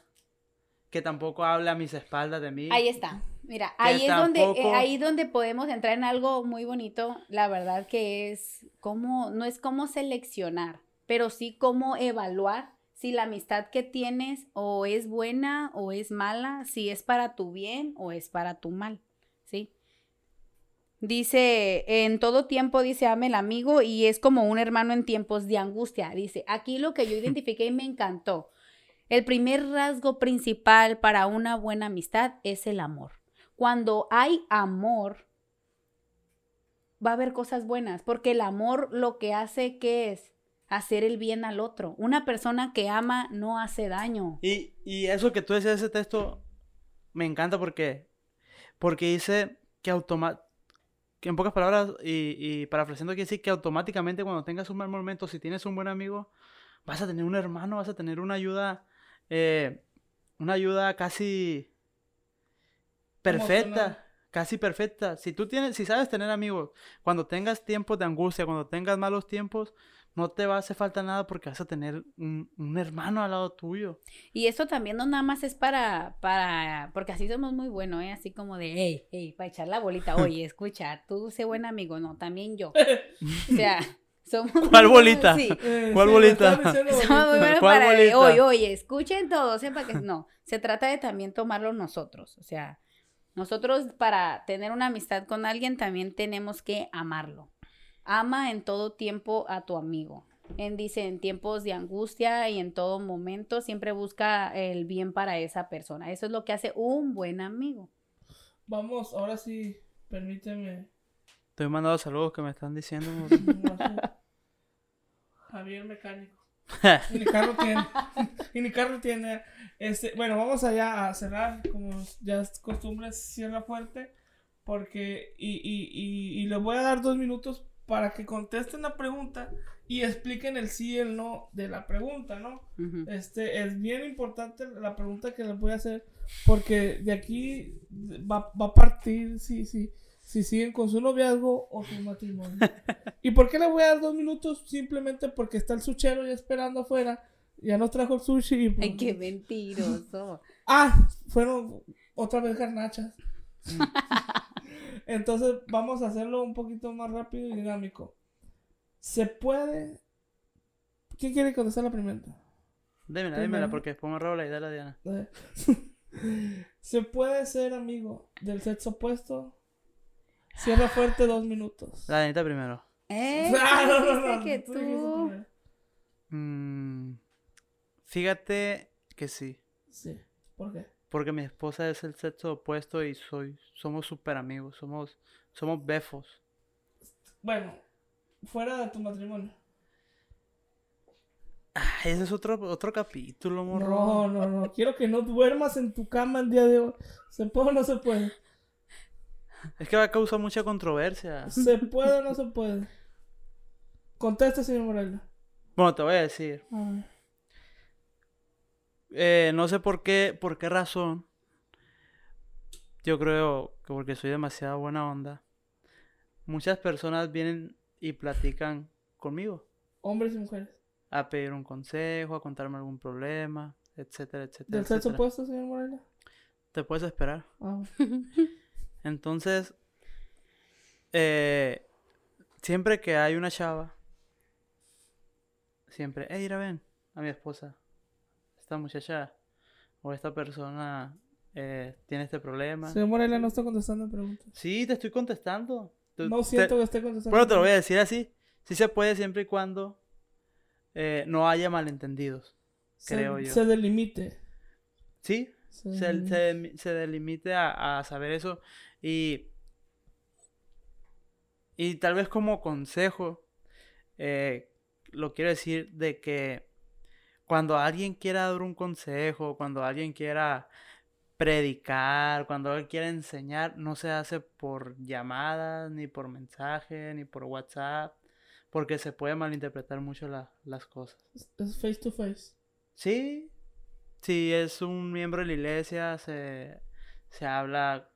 Que tampoco hable a mis espaldas de mí. Ahí está. Mira, ahí es donde, eh, ahí donde podemos entrar en algo muy bonito, la verdad que es cómo, no es cómo seleccionar, pero sí cómo evaluar si la amistad que tienes o es buena o es mala, si es para tu bien o es para tu mal, ¿sí? Dice, en todo tiempo, dice, ame el amigo y es como un hermano en tiempos de angustia. Dice, aquí lo que yo [laughs] identifiqué y me encantó. El primer rasgo principal para una buena amistad es el amor. cuando hay amor, va a haber cosas buenas, porque el amor lo que hace que es hacer el bien al otro. Una persona que ama no hace daño. Y, y eso que tú decías ese texto me encanta porque, porque dice que automáticamente, que en pocas palabras y, y parafraseando quiere decir que automáticamente cuando tengas un mal momento, si tienes un buen amigo, vas a tener un hermano, vas a tener una ayuda, eh, una ayuda casi perfecta, casi perfecta. Si tú tienes, si sabes tener amigos, cuando tengas tiempos de angustia, cuando tengas malos tiempos, no te va a hacer falta nada porque vas a tener un, un hermano al lado tuyo. Y eso también no nada más es para, para, porque así somos muy buenos, ¿eh? Así como de, hey, hey, para echar la bolita, [laughs] oye, escucha, tú sé buen amigo, no, también yo. [laughs] O sea, somos... [laughs] ¿Cuál bolita? Sí. ¿Cuál sí, bolita? me estaba diciendo Somos muy bolita. buenos ¿Cuál para de, bolita? oye, oye, escuchen todo, sepa que no, se trata de también tomarlo nosotros, o sea, nosotros para tener una amistad con alguien también tenemos que amarlo. Ama en todo tiempo a tu amigo. En, dice, en tiempos de angustia y en todo momento, siempre busca el bien para esa persona. Eso es lo que hace un buen amigo. Vamos, ahora sí, permíteme. Estoy mandando saludos que me están diciendo. [laughs] Javier Mecánico. [laughs] Y ni carro tiene. [laughs] y ni carro tiene. Este, bueno, vamos allá a cerrar. Como ya es costumbre, cierra fuerte. Porque. Y, y, y, y les voy a dar dos minutos para que contesten la pregunta y expliquen el sí y el no de la pregunta, ¿no? Ujú. Este, es bien importante la pregunta que les voy a hacer, porque de aquí va, va a partir si, si, si siguen con su noviazgo o su matrimonio. ¿Y por qué le voy a dar dos minutos? Simplemente porque está el suchero ya esperando afuera, ya nos trajo el sushi y... pues- Ay, qué mentiroso. [laughs] Ah, fueron otra vez garnachas. [laughs] Entonces vamos a hacerlo un poquito más rápido y dinámico. ¿Se puede? ¿Quién quiere contestar la primera? Dímela, Primero. dímela, porque después me robo la idea de la Diana. [laughs] ¿Se puede ser amigo del sexo opuesto? Cierra fuerte dos minutos. La Dianita primero. ¿Eh? Ah, [laughs] no, no, no, que tú. Mm, fíjate que sí. Sí. ¿Por qué? Porque mi esposa es el sexo opuesto y soy, somos súper amigos, somos, somos befos. Bueno, fuera de tu matrimonio. Ah, ese es otro, otro capítulo, morro. No, no, no. Quiero que no duermas en tu cama el día de hoy. ¿Se puede o no se puede? Es que va a causar mucha controversia. ¿Se puede o no se puede? Conteste, señor Moreno. Bueno, te voy a decir. A. Eh, no sé por qué, por qué razón. Yo creo que porque soy demasiado buena onda. Muchas personas vienen y platican conmigo. Hombres y mujeres. A pedir un consejo, a contarme algún problema, etcétera, etcétera. ¿Del sexo opuesto, señor Moreno? Te puedes esperar. Ah, [laughs] Entonces, eh, siempre que hay una chava, siempre, hey, mira, ven a mi esposa, esta muchacha o esta persona eh, tiene este problema. Señor Moreno no está contestando preguntas. Sí, te estoy contestando. No te- siento que esté contestando. Bueno, te lo voy a decir así. Sí se puede siempre y cuando eh, no haya malentendidos. Se- creo yo. Se delimite. Sí, Se se, delimite. se, demi- se delimite a, a saber eso y y tal vez como consejo eh, lo quiero decir de que cuando alguien quiera dar un consejo cuando alguien quiera predicar cuando alguien quiera enseñar no se hace por llamadas ni por mensaje ni por WhatsApp porque se puede malinterpretar mucho la- las cosas Es face to face. Sí, si es un miembro de la iglesia, se, se habla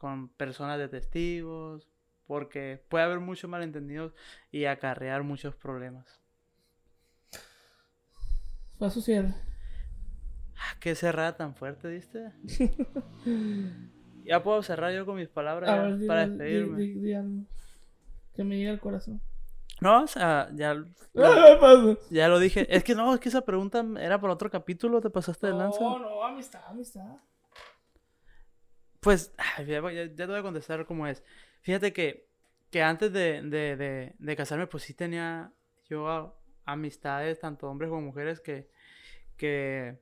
con personas de testigos, porque puede haber muchos malentendidos y acarrear muchos problemas. Fue a su cierre. Ah, Qué cerrada tan fuerte, ¿viste? [laughs] ya puedo cerrar yo con mis palabras A ya ver, di- para di- despedirme. di- di algo Que me llegue al corazón. No, o sea, ya, [laughs] ya lo dije. Es que no, es que esa pregunta era para otro capítulo, te pasaste de lanza. No, no, amistad, amistad. Pues, [laughs] ya, voy- ya- ya te voy a contestar cómo es. Fíjate que, que antes de, de, de, de casarme, pues sí tenía yo a- amistades, tanto hombres como mujeres, que, que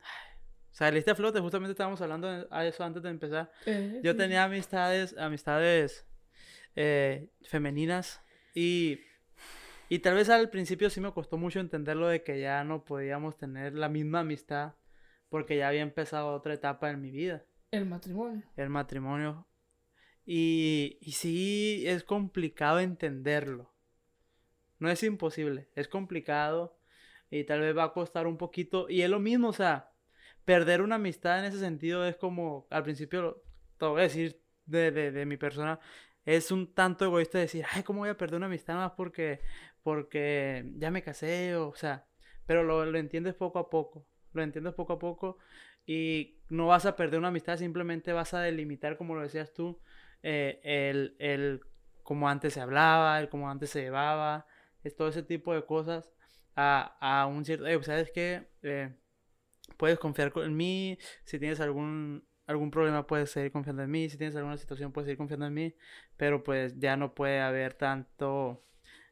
ay, [sighs] saliste a flote, justamente estábamos hablando de a eso antes de empezar. Eh, Yo tenía amistades, amistades eh, femeninas y, y tal vez al principio sí me costó mucho entenderlo de que ya no podíamos tener la misma amistad porque ya había empezado otra etapa en mi vida, El matrimonio. el matrimonio. Y, sí es complicado entenderlo. No es imposible, es complicado y tal vez va a costar un poquito. Y es lo mismo, o sea, perder una amistad en ese sentido es como, al principio, te voy decir de, de, mi persona, es un tanto egoísta decir, ay, ¿cómo voy a perder una amistad más porque, porque ya me casé? O, sea, pero lo, lo entiendes poco a poco, lo entiendes poco a poco y no vas a perder una amistad, simplemente vas a delimitar, como lo decías tú, eh, el, el cómo antes se hablaba, el cómo antes se llevaba, es todo ese tipo de cosas a, a un cierto, "Ey, ¿sabes qué? Eh, puedes confiar co- en mí, si tienes algún, algún problema puedes seguir confiando en mí, si tienes alguna situación puedes seguir confiando en mí, pero pues ya no puede haber tanto,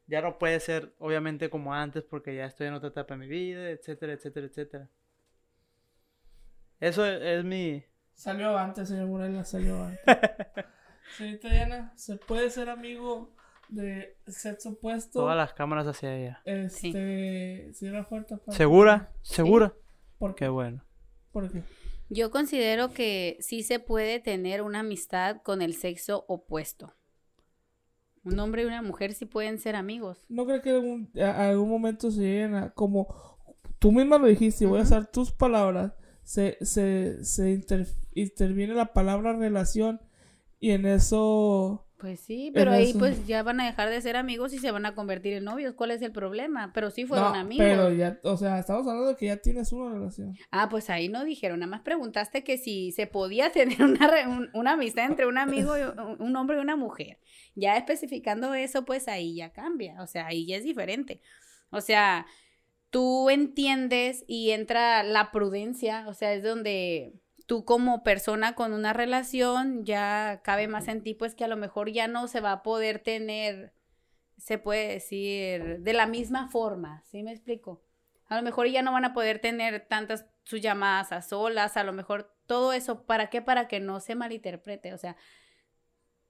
ya no puede ser obviamente como antes porque ya estoy en otra etapa de mi vida, etcétera, etcétera, etcétera. Eso es, es mi... Salió antes, señor Morela, salió antes. [laughs] Señorita Diana, ¿se puede ser amigo de sexo opuesto? Todas las cámaras hacia ella. Este, cierra fuerte. para- ¿Segura? ¿Segura? ¿Por Qué qué? bueno. ¿Por qué? Yo considero que sí se puede tener una amistad con el sexo opuesto. Un hombre y una mujer sí pueden ser amigos. ¿No creo que en algún, a- algún momento se lleguen a, como tú misma lo dijiste, y voy a usar tus palabras, se, se, se inter- interviene la palabra relación y en eso... Pues sí, pero ahí eso. pues ya van a dejar de ser amigos y se van a convertir en novios. ¿Cuál es el problema? Pero sí fueron No, amigos. pero ya, o sea, estamos hablando de que ya tienes una relación. Ah, pues ahí no dijeron, nada más preguntaste que si se podía [laughs] tener una, re- un- una amistad entre un amigo, y un un hombre y una mujer. Ya especificando eso, pues ahí ya cambia, o sea, ahí ya es diferente. O sea, tú entiendes y entra la prudencia, o sea, es donde tú como persona con una relación ya cabe más en ti, pues que a lo mejor ya no se va a poder tener, se puede decir, de la misma forma, ¿sí me explico? A lo mejor ya no van a poder tener tantas sus llamadas a solas, a lo mejor todo eso, ¿para qué? Para que no se malinterprete, o sea,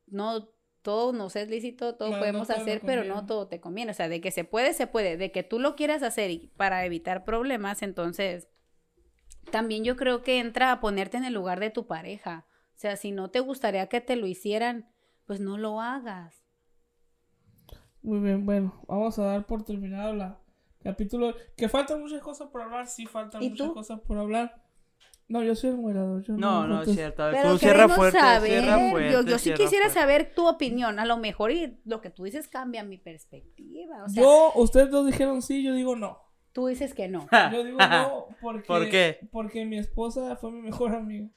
no todo nos es lícito, todo No, no podemos todo hacer, pero no todo te conviene, o sea, de que se puede, se puede, de que tú lo quieras hacer y para evitar problemas, entonces también yo creo que entra a ponerte en el lugar de tu pareja, o sea, si no te gustaría que te lo hicieran, pues no lo hagas. Muy bien, bueno, vamos a dar por terminado la capítulo. Que faltan muchas cosas por hablar, sí faltan ¿Y muchas tú? cosas por hablar. No, yo soy el moderador. Yo No, no, es cierto. A ver, Pero tú cierra fuerte, saber, cierra fuerte. yo, yo sí quisiera fuerte. saber tu opinión, a lo mejor y lo que tú dices cambia mi perspectiva, o sea, Yo, ustedes dos dijeron sí, yo digo no. tú dices que no. [laughs] Yo digo no porque, ¿Por qué? porque mi esposa fue mi mejor amiga.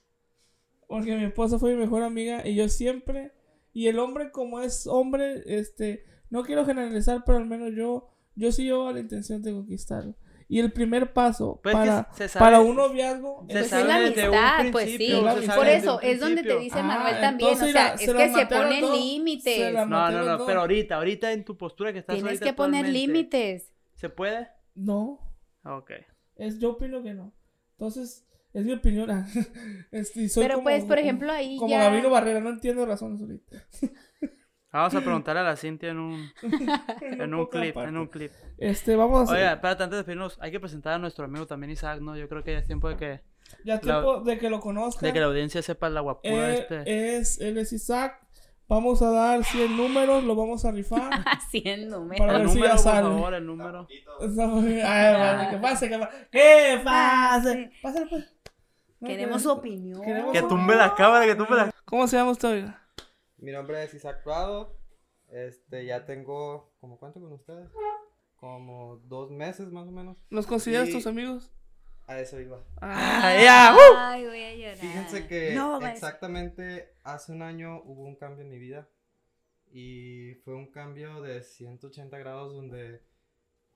Porque mi esposa fue mi mejor amiga y yo siempre, y el hombre como es hombre, este, no quiero generalizar, pero al menos yo, yo sí llevo la intención de conquistarlo. Y el primer paso Pues es que para, sabe- para un noviazgo se es la amistad, pues sí. Por eso es donde te dice Ah, Manuel también, o sea, es que se ponen límites. No, no, no, pero ahorita, ahorita en tu postura que estás Tienes ahorita que poner límites. ¿Se puede? No, Ok. es, yo opino que no. Entonces, es mi opinión. [laughs] Este, soy Pero como- pues, por ejemplo, ahí Como ya... Gabino Barrera, no entiendo razones ahorita. [laughs] Vamos a [laughs] preguntarle a la Cintia en un, [laughs] en un clip, en un clip. Este, vamos a. Oiga, espérate, antes de despedirnos, hay que presentar a nuestro amigo también Isaac, ¿no? Yo creo que ya es tiempo de que, ya la- tiempo de que lo conozcan. de que la audiencia sepa la guapura Él este. es, él es Isaac. Vamos a dar 100 números, lo vamos a rifar. [laughs] Así el número. Para El ver si número, ya por sale. favor, el número. Está muy bien. Ay, vale, que pase, que pase. ¿Qué pase? Pásale, pues. No, Queremos que- su opinión. queremos Que tumbe la cámara, que tumbe la... ¿Cómo se llama usted? Mi nombre es Isaac Prado. Este, ya tengo, ¿como cuánto con ustedes? Como dos meses más o menos. ¿Nos consideras Sí. tus amigos? A eso iba. Ah, uh. Ay, voy a llorar. Fíjense que No, exactamente hace un año hubo un cambio en mi vida. Y fue un cambio de 180 grados donde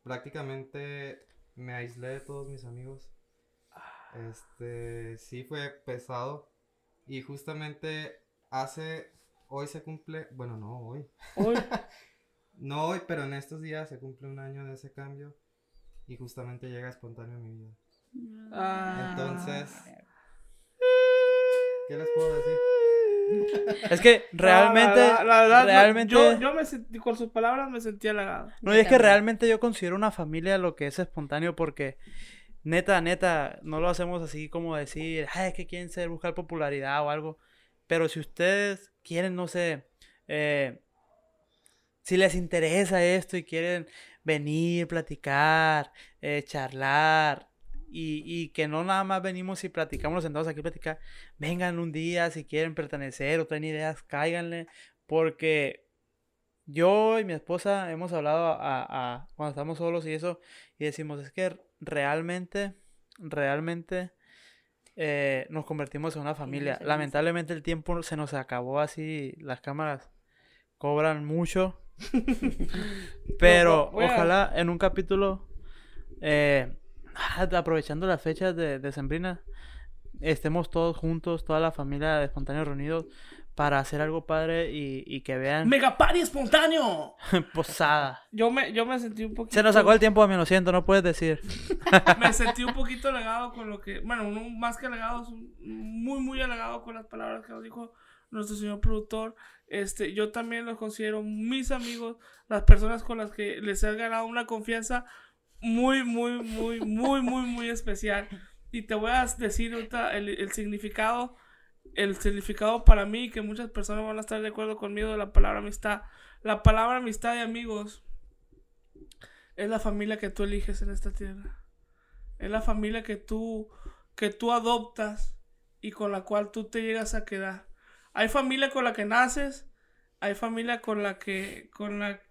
prácticamente me aislé de todos mis amigos. Este, sí fue pesado. Y justamente hace, hoy se cumple, bueno, no hoy. Hoy. [laughs] No hoy, pero en estos días se cumple un año de ese cambio. Y justamente llega espontáneo a mi vida. Ah. Entonces, ¿Qué les puedo decir? [laughs] Es que realmente, No, la, la realmente, yo, yo me sentí, con sus palabras me sentí halagado. no, y es que realmente yo considero una familia lo que es espontáneo porque neta, neta, no lo hacemos así como decir, ay, es que quieren ser, buscar popularidad o algo. Pero si ustedes quieren, no sé, eh, si les interesa esto y quieren venir, platicar, eh, charlar, y, y que no nada más venimos y platicamos sentados aquí platicar, vengan un día si quieren pertenecer o traen ideas, cáiganle, porque yo y mi esposa hemos hablado a, a- cuando estamos solos y eso, y decimos, es que realmente, realmente eh, nos convertimos en una familia. Lamentablemente el tiempo se nos acabó así, las cámaras cobran mucho. [laughs] Pero ojalá en un capítulo, eh, ah, aprovechando las fechas de, de Sembrina, estemos todos juntos, toda la familia de Espontáneos reunidos, para hacer algo padre y, y que vean ¡Mega party espontáneo! [laughs] posada. Yo me, yo me sentí un poquito. Se nos sacó el tiempo, a mí lo siento, no puedes decir. [laughs] me [laughs] sentí un poquito halagado con lo que, bueno, no más que halagado, muy, muy halagado con las palabras que nos dijo nuestro señor productor. Este, yo también los considero mis amigos, las personas con las que les he ganado una confianza muy, muy, muy, muy, muy, muy especial. Y te voy a decir ahorita el, el significado, el significado para mí, que muchas personas van a estar de acuerdo conmigo de la palabra amistad. La palabra amistad y amigos es la familia que tú eliges en esta tierra. Es la familia que tú, que tú adoptas y con la cual tú te llegas a quedar. Hay familia con la que naces, hay familia con la que, con la...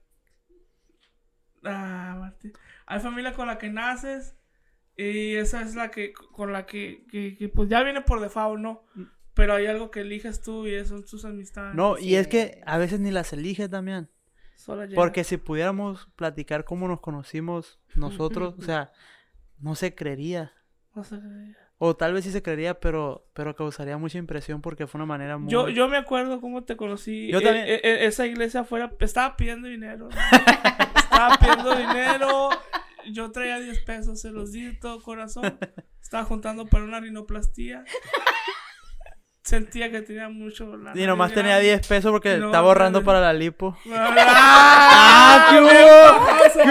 Ah, Martín. Hay familia con la que naces y esa es la que, con la que, que, que, pues ya viene por default, ¿no? Pero hay algo que eliges tú y son tus amistades. No, y es que a veces ni las elige también. Solo. Porque si pudiéramos platicar cómo nos conocimos [laughs] nosotros, o sea, no se creería. No sé. O tal vez sí se creería, pero, pero causaría mucha impresión porque fue una manera muy... Yo, yo me acuerdo cómo te conocí. Yo E- también. e- e- esa iglesia afuera estaba pidiendo dinero. ¿no? estaba pidiendo dinero. Yo traía 10 pesos, se los di de todo corazón. Estaba juntando para una rinoplastía. Sentía que tenía mucho. la Y nomás tenía grande. 10 pesos porque No, estaba ahorrando para la lipo. [laughs] ¡Ah! ¡Qué bien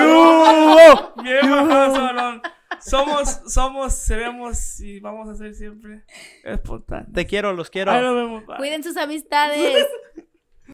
hubo! ¡Qué hubo! Somos, somos, seremos y vamos a ser siempre espontáneos. Te quiero, los quiero. Ahí nos vemos. bye. Cuiden sus amistades. [laughs]